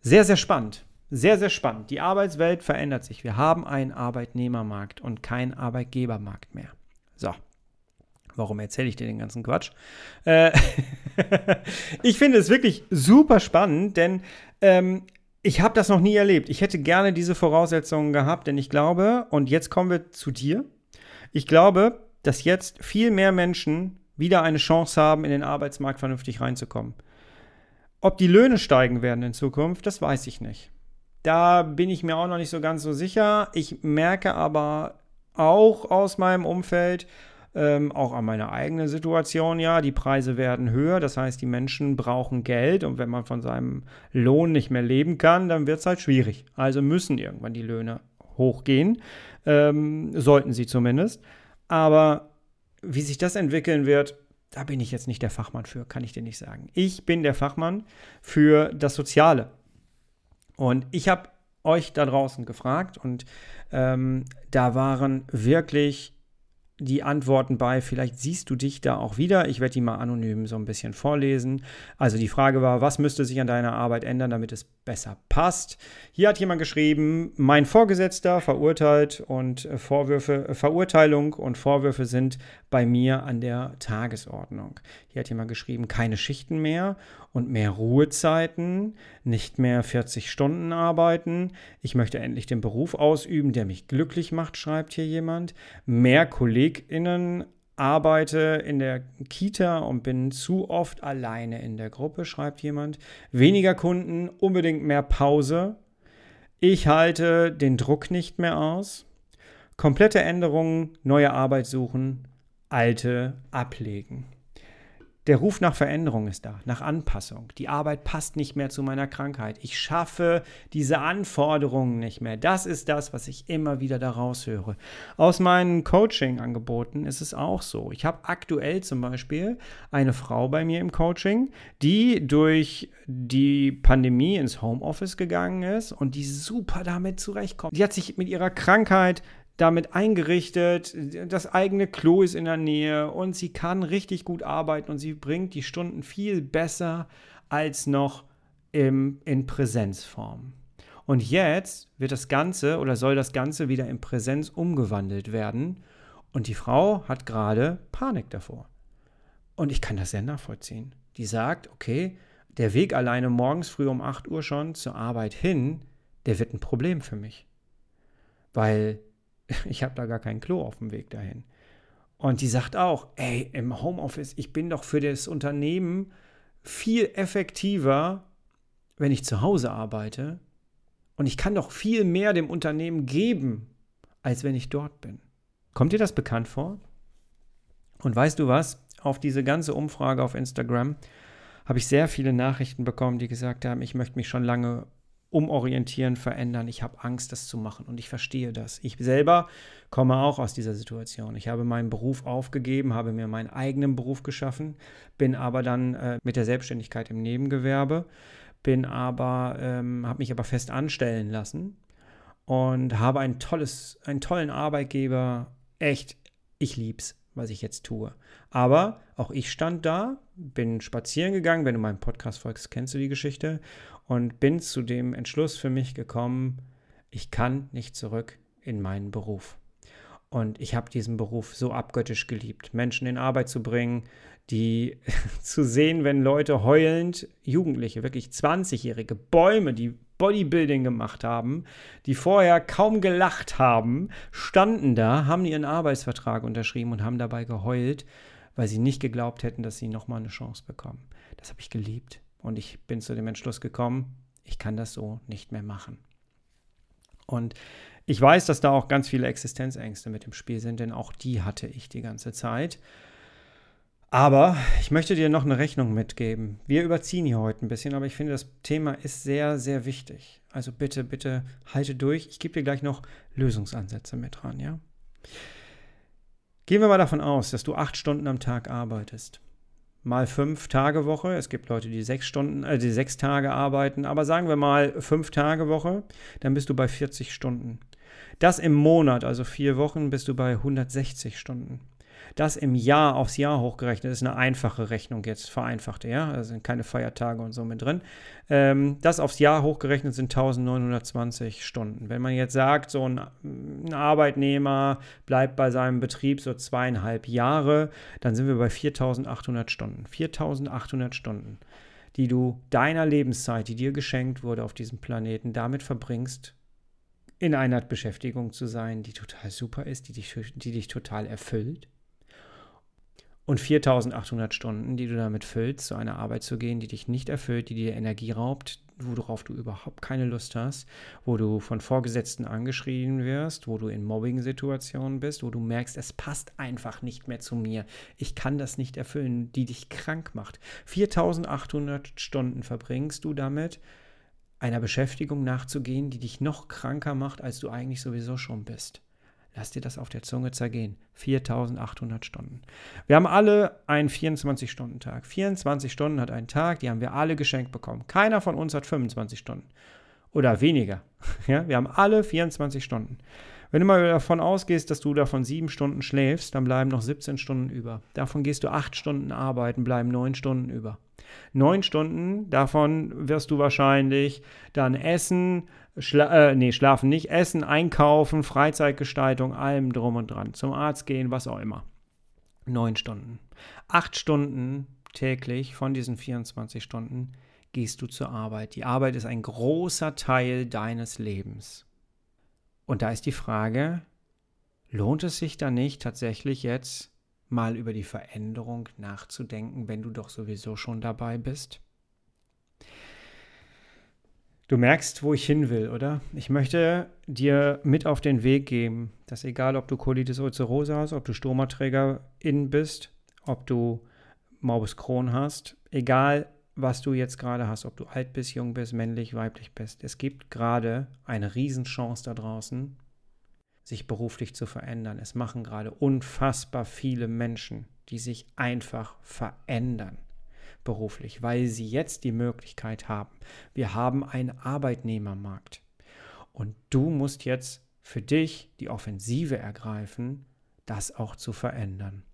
Speaker 1: Sehr, sehr spannend. Sehr, sehr spannend. Die Arbeitswelt verändert sich. Wir haben einen Arbeitnehmermarkt und keinen Arbeitgebermarkt mehr. So. Warum erzähle ich dir den ganzen Quatsch? Äh ich finde es wirklich super spannend, denn ähm, ich habe das noch nie erlebt. Ich hätte gerne diese Voraussetzungen gehabt, denn ich glaube, und jetzt kommen wir zu dir, ich glaube, dass jetzt viel mehr Menschen wieder eine Chance haben, in den Arbeitsmarkt vernünftig reinzukommen. Ob die Löhne steigen werden in Zukunft, das weiß ich nicht. Da bin ich mir auch noch nicht so ganz so sicher. Ich merke aber auch aus meinem Umfeld, ähm, auch an meiner eigenen Situation, ja, die Preise werden höher, das heißt, die Menschen brauchen Geld und wenn man von seinem Lohn nicht mehr leben kann, dann wird es halt schwierig. Also müssen irgendwann die Löhne hochgehen, ähm, sollten sie zumindest. Aber wie sich das entwickeln wird, da bin ich jetzt nicht der Fachmann für, kann ich dir nicht sagen. Ich bin der Fachmann für das Soziale. Und ich habe euch da draußen gefragt und ähm, da waren wirklich die Antworten bei. Vielleicht siehst du dich da auch wieder. Ich werde die mal anonym so ein bisschen vorlesen. Also die Frage war, was müsste sich an deiner Arbeit ändern, damit es besser passt? Hier hat jemand geschrieben, mein Vorgesetzter verurteilt und Vorwürfe, Verurteilung und Vorwürfe sind bei mir an der Tagesordnung. Hier hat jemand geschrieben, keine Schichten mehr und mehr Ruhezeiten, nicht mehr 40 Stunden arbeiten. Ich möchte endlich den Beruf ausüben, der mich glücklich macht, schreibt hier jemand. Mehr KollegInnen arbeite in der Kita und bin zu oft alleine in der Gruppe, schreibt jemand. Weniger Kunden, unbedingt mehr Pause. Ich halte den Druck nicht mehr aus. Komplette Änderungen, neue Arbeit suchen, alte ablegen. Der Ruf nach Veränderung ist da, nach Anpassung. Die Arbeit passt nicht mehr zu meiner Krankheit. Ich schaffe diese Anforderungen nicht mehr. Das ist das, was ich immer wieder daraus höre. Aus meinen Coaching-Angeboten ist es auch so. Ich habe aktuell zum Beispiel eine Frau bei mir im Coaching, die durch die Pandemie ins Homeoffice gegangen ist und die super damit zurechtkommt. Die hat sich mit ihrer Krankheit damit eingerichtet, das eigene Klo ist in der Nähe und sie kann richtig gut arbeiten und sie bringt die Stunden viel besser als noch im, in Präsenzform. Und jetzt wird das Ganze oder soll das Ganze wieder in Präsenz umgewandelt werden und die Frau hat gerade Panik davor. Und ich kann das sehr nachvollziehen. Die sagt, okay, der Weg alleine morgens früh um 8 Uhr schon zur Arbeit hin, der wird ein Problem für mich. Weil ich habe da gar kein Klo auf dem Weg dahin. Und die sagt auch, ey, im Homeoffice, ich bin doch für das Unternehmen viel effektiver, wenn ich zu Hause arbeite. Und ich kann doch viel mehr dem Unternehmen geben, als wenn ich dort bin. Kommt dir das bekannt vor? Und weißt du was? Auf diese ganze Umfrage auf Instagram habe ich sehr viele Nachrichten bekommen, die gesagt haben, ich möchte mich schon lange umorientieren, verändern. Ich habe Angst, das zu machen und ich verstehe das. Ich selber komme auch aus dieser Situation. Ich habe meinen Beruf aufgegeben, habe mir meinen eigenen Beruf geschaffen, bin aber dann äh, mit der Selbstständigkeit im Nebengewerbe, bin aber, ähm, habe mich aber fest anstellen lassen und habe ein tolles, einen tollen Arbeitgeber. Echt, ich lieb's, was ich jetzt tue. Aber auch ich stand da, bin spazieren gegangen. Wenn du meinen Podcast folgst, kennst du die Geschichte und bin zu dem Entschluss für mich gekommen, ich kann nicht zurück in meinen Beruf. Und ich habe diesen Beruf so abgöttisch geliebt, Menschen in Arbeit zu bringen, die zu sehen, wenn Leute heulend, Jugendliche, wirklich 20-jährige Bäume, die Bodybuilding gemacht haben, die vorher kaum gelacht haben, standen da, haben ihren Arbeitsvertrag unterschrieben und haben dabei geheult, weil sie nicht geglaubt hätten, dass sie nochmal eine Chance bekommen. Das habe ich geliebt. Und ich bin zu dem Entschluss gekommen, ich kann das so nicht mehr machen. Und ich weiß, dass da auch ganz viele Existenzängste mit im Spiel sind, denn auch die hatte ich die ganze Zeit. Aber ich möchte dir noch eine Rechnung mitgeben. Wir überziehen hier heute ein bisschen, aber ich finde, das Thema ist sehr, sehr wichtig. Also bitte, bitte halte durch. Ich gebe dir gleich noch Lösungsansätze mit dran, ja? Gehen wir mal davon aus, dass du acht Stunden am Tag arbeitest. Mal fünf Tage Woche. Es gibt Leute, die sechs Stunden, äh, die sechs Tage arbeiten, aber sagen wir mal fünf Tage Woche, dann bist du bei 40 Stunden. Das im Monat, also vier Wochen, bist du bei 160 Stunden. Das im Jahr aufs Jahr hochgerechnet ist eine einfache Rechnung jetzt, vereinfachte, ja, da sind keine Feiertage und so mit drin. Ähm, das aufs Jahr hochgerechnet sind 1920 Stunden. Wenn man jetzt sagt, so ein, ein Arbeitnehmer bleibt bei seinem Betrieb so zweieinhalb Jahre, dann sind wir bei 4800 Stunden. 4800 Stunden, die du deiner Lebenszeit, die dir geschenkt wurde auf diesem Planeten, damit verbringst, in einer Beschäftigung zu sein, die total super ist, die dich, die dich total erfüllt und 4800 Stunden, die du damit füllst, zu einer Arbeit zu gehen, die dich nicht erfüllt, die dir Energie raubt, worauf du überhaupt keine Lust hast, wo du von Vorgesetzten angeschrien wirst, wo du in Mobbing-Situationen bist, wo du merkst, es passt einfach nicht mehr zu mir. Ich kann das nicht erfüllen, die dich krank macht. 4800 Stunden verbringst du damit, einer Beschäftigung nachzugehen, die dich noch kranker macht, als du eigentlich sowieso schon bist. Lass dir das auf der Zunge zergehen. 4800 Stunden. Wir haben alle einen 24-Stunden-Tag. 24 Stunden hat ein Tag, die haben wir alle geschenkt bekommen. Keiner von uns hat 25 Stunden. Oder weniger. Ja, wir haben alle 24 Stunden. Wenn du mal davon ausgehst, dass du davon sieben Stunden schläfst, dann bleiben noch 17 Stunden über. Davon gehst du acht Stunden arbeiten, bleiben neun Stunden über. Neun Stunden, davon wirst du wahrscheinlich dann essen, schla äh, nee, schlafen nicht, essen, einkaufen, Freizeitgestaltung, allem drum und dran, zum Arzt gehen, was auch immer. Neun Stunden. Acht Stunden täglich von diesen 24 Stunden gehst du zur Arbeit. Die Arbeit ist ein großer Teil deines Lebens. Und da ist die Frage, lohnt es sich da nicht tatsächlich jetzt mal über die Veränderung nachzudenken, wenn du doch sowieso schon dabei bist? Du merkst, wo ich hin will, oder? Ich möchte dir mit auf den Weg geben, dass egal, ob du Colitis ulcerosa hast, ob du Stomaträgerin bist, ob du Morbus Crohn hast, egal, was du jetzt gerade hast, ob du alt bist, jung bist, männlich, weiblich bist. Es gibt gerade eine Riesenchance da draußen, sich beruflich zu verändern. Es machen gerade unfassbar viele Menschen, die sich einfach verändern beruflich, weil sie jetzt die Möglichkeit haben. Wir haben einen Arbeitnehmermarkt. Und du musst jetzt für dich die Offensive ergreifen, das auch zu verändern.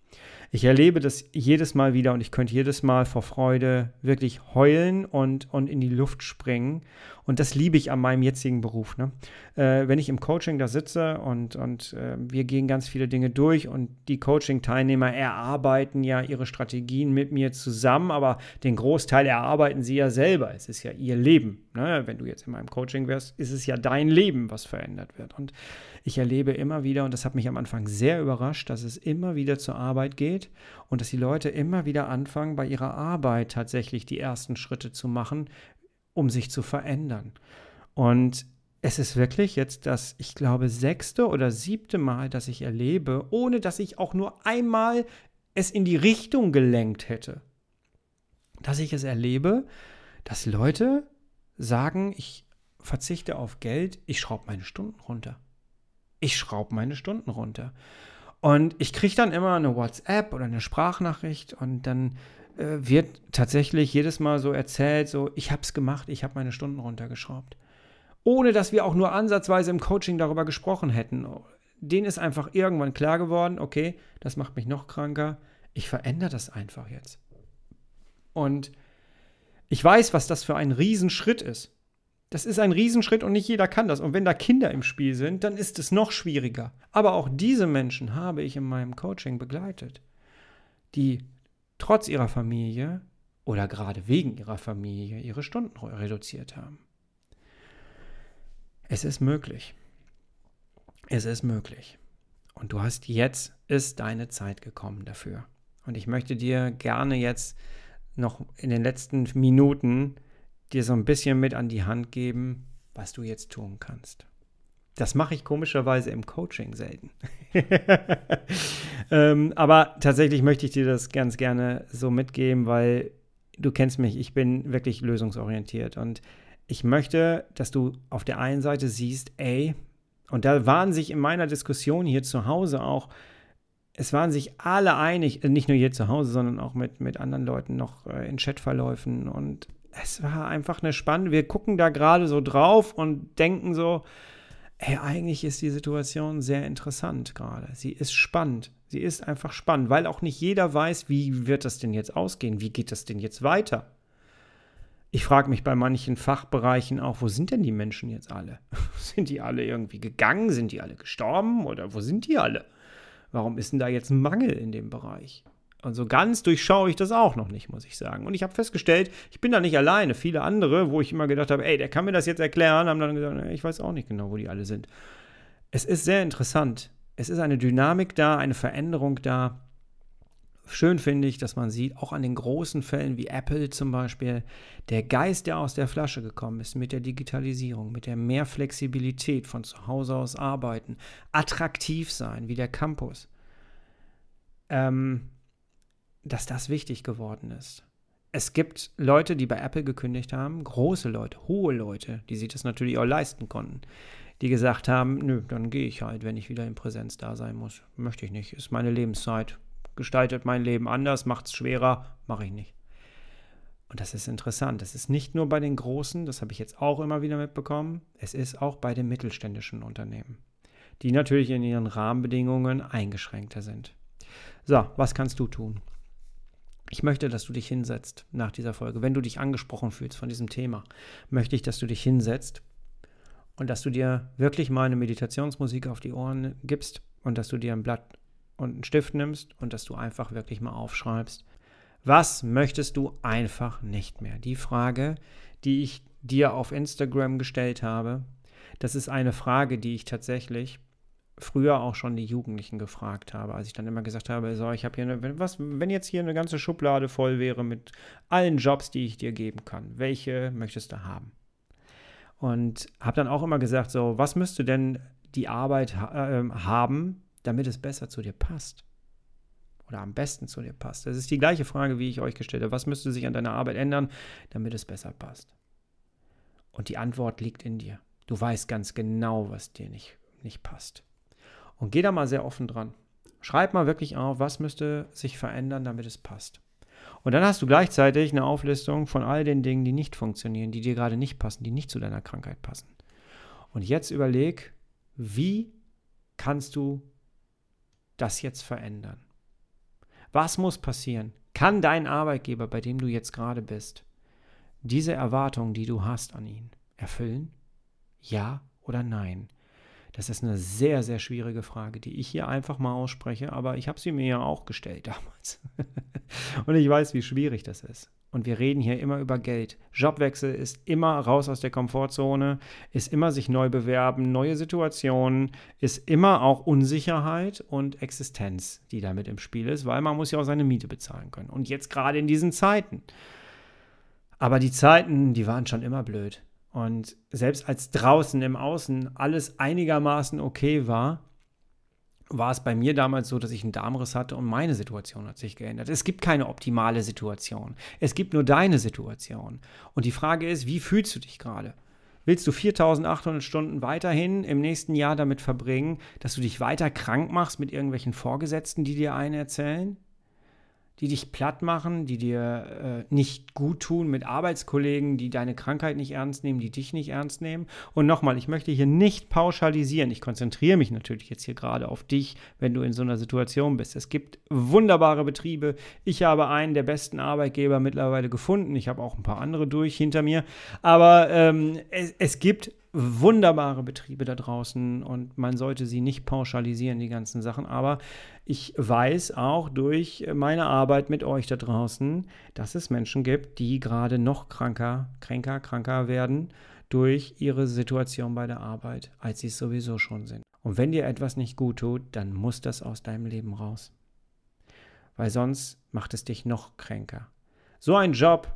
Speaker 1: Ich erlebe das jedes Mal wieder und ich könnte jedes Mal vor Freude wirklich heulen und, und in die Luft springen. Und das liebe ich an meinem jetzigen Beruf. Ne? Äh, wenn ich im Coaching da sitze und, und äh, wir gehen ganz viele Dinge durch und die Coaching-Teilnehmer erarbeiten ja ihre Strategien mit mir zusammen, aber den Großteil erarbeiten sie ja selber. Es ist ja ihr Leben. Ne? Wenn du jetzt in meinem Coaching wärst, ist es ja dein Leben, was verändert wird. Und ich erlebe immer wieder, und das hat mich am Anfang sehr überrascht, dass es immer wieder zur Arbeit geht und dass die Leute immer wieder anfangen, bei ihrer Arbeit tatsächlich die ersten Schritte zu machen, um sich zu verändern. Und es ist wirklich jetzt das, ich glaube, sechste oder siebte Mal, dass ich erlebe, ohne dass ich auch nur einmal es in die Richtung gelenkt hätte, dass ich es erlebe, dass Leute sagen, ich verzichte auf Geld, ich schraube meine Stunden runter ich schraube meine Stunden runter. Und ich kriege dann immer eine WhatsApp oder eine Sprachnachricht und dann wird tatsächlich jedes Mal so erzählt, so, ich habe es gemacht, ich habe meine Stunden runtergeschraubt. Ohne dass wir auch nur ansatzweise im Coaching darüber gesprochen hätten. Denen ist einfach irgendwann klar geworden, okay, das macht mich noch kranker, ich verändere das einfach jetzt. Und ich weiß, was das für ein Riesenschritt ist. Das ist ein Riesenschritt und nicht jeder kann das. Und wenn da Kinder im Spiel sind, dann ist es noch schwieriger. Aber auch diese Menschen habe ich in meinem Coaching begleitet, die trotz ihrer Familie oder gerade wegen ihrer Familie ihre Stunden reduziert haben. Es ist möglich. Es ist möglich. Und du hast jetzt, ist deine Zeit gekommen dafür. Und ich möchte dir gerne jetzt noch in den letzten Minuten dir so ein bisschen mit an die Hand geben, was du jetzt tun kannst. Das mache ich komischerweise im Coaching selten. ähm, aber tatsächlich möchte ich dir das ganz gerne so mitgeben, weil du kennst mich, ich bin wirklich lösungsorientiert und ich möchte, dass du auf der einen Seite siehst, ey, und da waren sich in meiner Diskussion hier zu Hause auch es waren sich alle einig, äh, nicht nur hier zu Hause, sondern auch mit, mit anderen Leuten noch äh, in Chatverläufen. Und es war einfach eine spannende. Wir gucken da gerade so drauf und denken so, ey, eigentlich ist die Situation sehr interessant gerade. Sie ist spannend. Sie ist einfach spannend, weil auch nicht jeder weiß, wie wird das denn jetzt ausgehen? Wie geht das denn jetzt weiter? Ich frage mich bei manchen Fachbereichen auch, wo sind denn die Menschen jetzt alle? sind die alle irgendwie gegangen? Sind die alle gestorben? Oder wo sind die alle? Warum ist denn da jetzt ein Mangel in dem Bereich? Also ganz durchschaue ich das auch noch nicht, muss ich sagen. Und ich habe festgestellt, ich bin da nicht alleine. Viele andere, wo ich immer gedacht habe, ey, der kann mir das jetzt erklären, haben dann gesagt, ich weiß auch nicht genau, wo die alle sind. Es ist sehr interessant. Es ist eine Dynamik da, eine Veränderung da. Schön finde ich, dass man sieht, auch an den großen Fällen wie Apple zum Beispiel, der Geist, der aus der Flasche gekommen ist mit der Digitalisierung, mit der mehr Flexibilität von zu Hause aus arbeiten, attraktiv sein wie der Campus, ähm, dass das wichtig geworden ist. Es gibt Leute, die bei Apple gekündigt haben, große Leute, hohe Leute, die sich das natürlich auch leisten konnten, die gesagt haben, nö, dann gehe ich halt, wenn ich wieder in Präsenz da sein muss. Möchte ich nicht, ist meine Lebenszeit gestaltet mein Leben anders, macht es schwerer, mache ich nicht. Und das ist interessant. Das ist nicht nur bei den Großen, das habe ich jetzt auch immer wieder mitbekommen, es ist auch bei den mittelständischen Unternehmen, die natürlich in ihren Rahmenbedingungen eingeschränkter sind. So, was kannst du tun? Ich möchte, dass du dich hinsetzt nach dieser Folge. Wenn du dich angesprochen fühlst von diesem Thema, möchte ich, dass du dich hinsetzt und dass du dir wirklich mal eine Meditationsmusik auf die Ohren gibst und dass du dir ein Blatt und einen Stift nimmst und dass du einfach wirklich mal aufschreibst, was möchtest du einfach nicht mehr? Die Frage, die ich dir auf Instagram gestellt habe, das ist eine Frage, die ich tatsächlich früher auch schon die Jugendlichen gefragt habe, als ich dann immer gesagt habe, so, ich habe hier eine, was, wenn jetzt hier eine ganze Schublade voll wäre mit allen Jobs, die ich dir geben kann, welche möchtest du haben? Und habe dann auch immer gesagt, so, was müsste denn die Arbeit äh, haben, damit es besser zu dir passt. Oder am besten zu dir passt. Das ist die gleiche Frage, wie ich euch gestellt habe. Was müsste sich an deiner Arbeit ändern, damit es besser passt? Und die Antwort liegt in dir. Du weißt ganz genau, was dir nicht, nicht passt. Und geh da mal sehr offen dran. Schreib mal wirklich auf, was müsste sich verändern, damit es passt. Und dann hast du gleichzeitig eine Auflistung von all den Dingen, die nicht funktionieren, die dir gerade nicht passen, die nicht zu deiner Krankheit passen. Und jetzt überleg, wie kannst du das jetzt verändern? Was muss passieren? Kann dein Arbeitgeber, bei dem du jetzt gerade bist, diese Erwartungen, die du hast an ihn, erfüllen? Ja oder nein? Das ist eine sehr, sehr schwierige Frage, die ich hier einfach mal ausspreche, aber ich habe sie mir ja auch gestellt damals. Und ich weiß, wie schwierig das ist. Und wir reden hier immer über Geld. Jobwechsel ist immer raus aus der Komfortzone, ist immer sich neu bewerben, neue Situationen, ist immer auch Unsicherheit und Existenz, die damit im Spiel ist, weil man muss ja auch seine Miete bezahlen können. Und jetzt gerade in diesen Zeiten. Aber die Zeiten, die waren schon immer blöd. Und selbst als draußen im Außen alles einigermaßen okay war, war es bei mir damals so, dass ich einen Darmriss hatte und meine Situation hat sich geändert. Es gibt keine optimale Situation. Es gibt nur deine Situation. Und die Frage ist, wie fühlst du dich gerade? Willst du 4800 Stunden weiterhin im nächsten Jahr damit verbringen, dass du dich weiter krank machst mit irgendwelchen Vorgesetzten, die dir einen erzählen? Die dich platt machen, die dir äh, nicht gut tun, mit Arbeitskollegen, die deine Krankheit nicht ernst nehmen, die dich nicht ernst nehmen. Und nochmal, ich möchte hier nicht pauschalisieren. Ich konzentriere mich natürlich jetzt hier gerade auf dich, wenn du in so einer Situation bist. Es gibt wunderbare Betriebe. Ich habe einen der besten Arbeitgeber mittlerweile gefunden. Ich habe auch ein paar andere durch hinter mir. Aber ähm, es, es gibt wunderbare Betriebe da draußen und man sollte sie nicht pauschalisieren, die ganzen Sachen. Aber ich weiß auch durch meine Arbeit mit euch da draußen, dass es Menschen gibt, die gerade noch kranker, kränker, kranker werden durch ihre Situation bei der Arbeit, als sie es sowieso schon sind. Und wenn dir etwas nicht gut tut, dann muss das aus deinem Leben raus. Weil sonst macht es dich noch kränker. So ein Job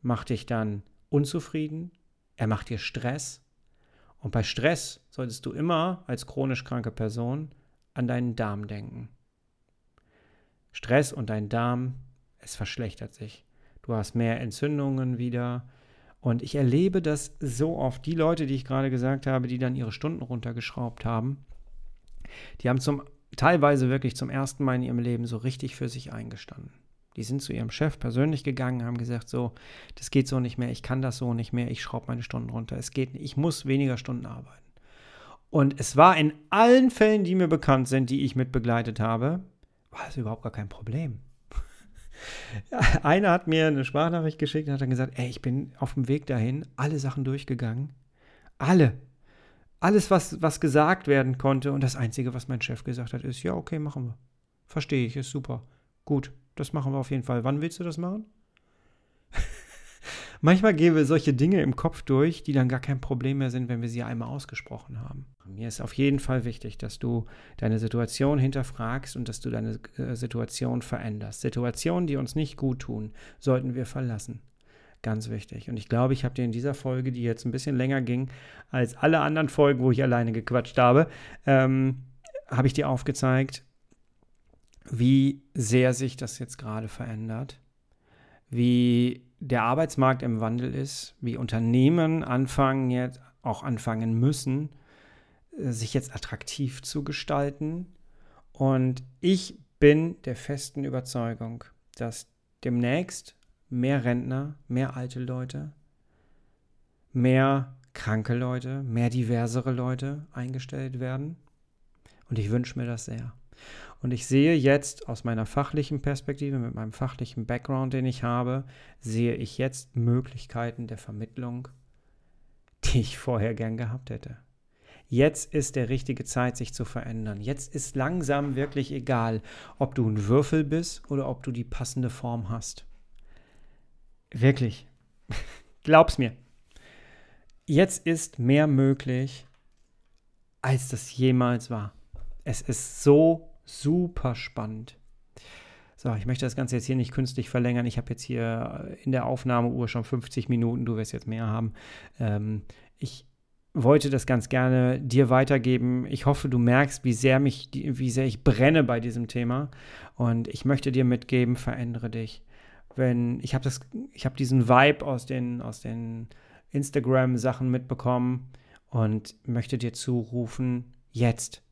Speaker 1: macht dich dann unzufrieden, er macht dir Stress und bei Stress solltest du immer als chronisch kranke Person an deinen Darm denken. Stress und dein Darm, es verschlechtert sich. Du hast mehr Entzündungen wieder. Und ich erlebe das so oft. Die Leute, die ich gerade gesagt habe, die dann ihre Stunden runtergeschraubt haben, die haben zum teilweise wirklich zum ersten Mal in ihrem Leben so richtig für sich eingestanden. Die sind zu ihrem Chef persönlich gegangen, haben gesagt, so, das geht so nicht mehr, ich kann das so nicht mehr, ich schraube meine Stunden runter, es geht nicht, ich muss weniger Stunden arbeiten. Und es war in allen Fällen, die mir bekannt sind, die ich mit begleitet habe, war das überhaupt gar kein Problem. Einer hat mir eine Sprachnachricht geschickt und hat dann gesagt, ey, ich bin auf dem Weg dahin, alle Sachen durchgegangen. Alle. Alles, was, was gesagt werden konnte. Und das Einzige, was mein Chef gesagt hat, ist, ja, okay, machen wir. Verstehe ich, ist super. Gut, das machen wir auf jeden Fall. Wann willst du das machen? Manchmal gehen wir solche Dinge im Kopf durch, die dann gar kein Problem mehr sind, wenn wir sie einmal ausgesprochen haben. Mir ist auf jeden Fall wichtig, dass du deine Situation hinterfragst und dass du deine äh, Situation veränderst. Situationen, die uns nicht gut tun, sollten wir verlassen. Ganz wichtig. Und ich glaube, ich habe dir in dieser Folge, die jetzt ein bisschen länger ging als alle anderen Folgen, wo ich alleine gequatscht habe, ähm, habe ich dir aufgezeigt, wie sehr sich das jetzt gerade verändert, wie der Arbeitsmarkt im Wandel ist, wie Unternehmen anfangen jetzt auch anfangen müssen, äh, sich jetzt attraktiv zu gestalten. Und ich bin der festen Überzeugung, dass demnächst mehr Rentner, mehr alte Leute, mehr kranke Leute, mehr diversere Leute eingestellt werden. Und ich wünsche mir das sehr. Und ich sehe jetzt aus meiner fachlichen Perspektive, mit meinem fachlichen Background, den ich habe, sehe ich jetzt Möglichkeiten der Vermittlung, die ich vorher gern gehabt hätte. Jetzt ist der richtige Zeit, sich zu verändern. Jetzt ist langsam wirklich egal, ob du ein Würfel bist oder ob du die passende Form hast. Wirklich. Glaub's mir. Jetzt ist mehr möglich, als das jemals war. Es ist so super spannend. So, ich möchte das Ganze jetzt hier nicht künstlich verlängern. Ich habe jetzt hier in der Aufnahmeuhr schon 50 Minuten. Du wirst jetzt mehr haben. Ähm, ich wollte das ganz gerne dir weitergeben. Ich hoffe, du merkst, wie sehr mich, wie sehr ich brenne bei diesem Thema. Und ich möchte dir mitgeben, verändere dich. Wenn ich habe habe diesen Vibe aus den, aus den Instagram-Sachen mitbekommen und möchte dir zurufen, jetzt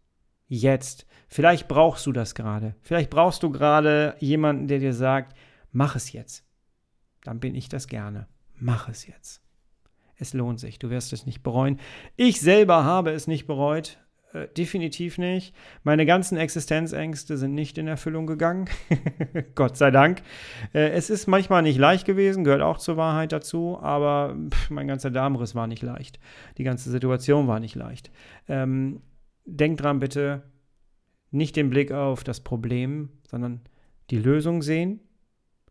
Speaker 1: jetzt. Vielleicht brauchst du das gerade. Vielleicht brauchst du gerade jemanden, der dir sagt, mach es jetzt. Dann bin ich das gerne. Mach es jetzt. Es lohnt sich. Du wirst es nicht bereuen. Ich selber habe es nicht bereut. Äh, definitiv nicht. Meine ganzen Existenzängste sind nicht in Erfüllung gegangen. Gott sei Dank. Äh, es ist manchmal nicht leicht gewesen, gehört auch zur Wahrheit dazu, aber pff, mein ganzer Darmriss war nicht leicht. Die ganze Situation war nicht leicht. Ähm, denk dran bitte, nicht den Blick auf das Problem, sondern die Lösung sehen,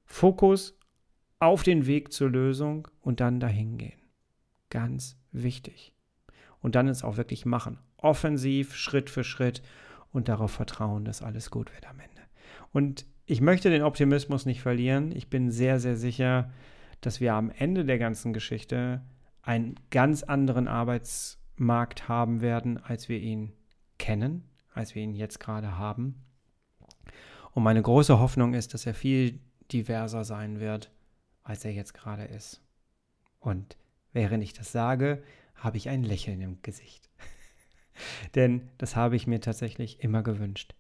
Speaker 1: Fokus auf den Weg zur Lösung und dann dahin gehen. Ganz wichtig. Und dann es auch wirklich machen. Offensiv, Schritt für Schritt und darauf vertrauen, dass alles gut wird am Ende. Und ich möchte den Optimismus nicht verlieren. Ich bin sehr, sehr sicher, dass wir am Ende der ganzen Geschichte einen ganz anderen Arbeitsmarkt haben werden, als wir ihn kennen, als wir ihn jetzt gerade haben. Und meine große Hoffnung ist, dass er viel diverser sein wird, als er jetzt gerade ist. Und während ich das sage, habe ich ein Lächeln im Gesicht. Denn das habe ich mir tatsächlich immer gewünscht.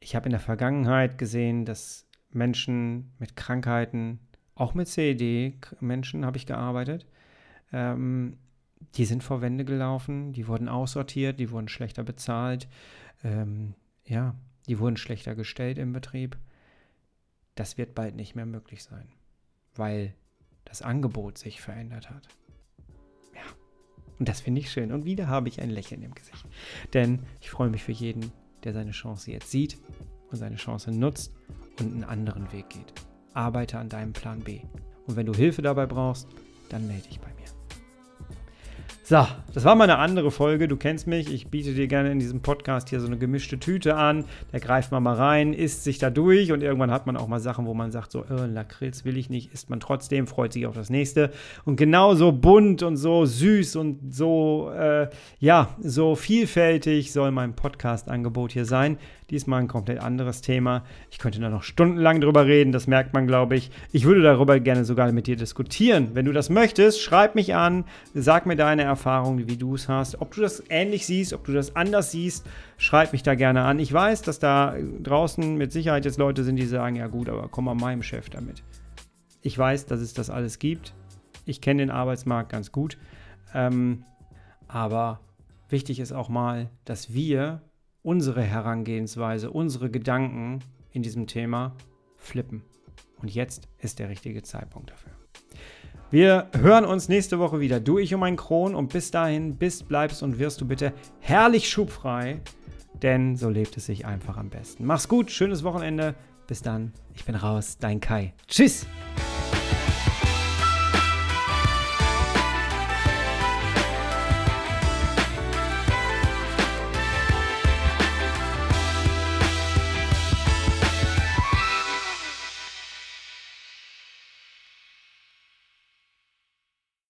Speaker 1: Ich habe in der Vergangenheit gesehen, dass Menschen mit Krankheiten, auch mit CED-Menschen habe ich gearbeitet, ähm, die sind vor Wände gelaufen, die wurden aussortiert, die wurden schlechter bezahlt, ähm, ja, die wurden schlechter gestellt im Betrieb. Das wird bald nicht mehr möglich sein, weil das Angebot sich verändert hat. Ja, und das finde ich schön. Und wieder habe ich ein Lächeln im Gesicht. Denn ich freue mich für jeden, der seine Chance jetzt sieht und seine Chance nutzt und einen anderen Weg geht. Arbeite an deinem Plan B. Und wenn du Hilfe dabei brauchst, dann melde dich bei. So, das war mal eine andere Folge. Du kennst mich. Ich biete dir gerne in diesem Podcast hier so eine gemischte Tüte an. Da greift man mal rein, isst sich da durch und irgendwann hat man auch mal Sachen, wo man sagt, so, äh, Lakritz will ich nicht, isst man trotzdem, freut sich auf das nächste. Und genauso bunt und so süß und so, äh, ja, so vielfältig soll mein Podcast-Angebot hier sein. Diesmal ein komplett anderes Thema. Ich könnte da noch stundenlang drüber reden, das merkt man, glaube ich. Ich würde darüber gerne sogar mit dir diskutieren. Wenn du das möchtest, schreib mich an, sag mir deine Erfahrungen, wie du es hast. Ob du das ähnlich siehst, ob du das anders siehst, schreib mich da gerne an. Ich weiß, dass da draußen mit Sicherheit jetzt Leute sind, die sagen, ja gut, aber komm mal meinem Chef damit. Ich weiß, dass es das alles gibt. Ich kenne den Arbeitsmarkt ganz gut. Ähm, aber wichtig ist auch mal, dass wir unsere Herangehensweise, unsere Gedanken in diesem Thema flippen. Und jetzt ist der richtige Zeitpunkt dafür. Wir hören uns nächste Woche wieder. Du, ich um ein Kron. Und bis dahin, bist, bleibst und wirst du bitte herrlich schubfrei. Denn so lebt es sich einfach am besten. Mach's gut, schönes Wochenende. Bis dann. Ich bin raus, dein Kai. Tschüss.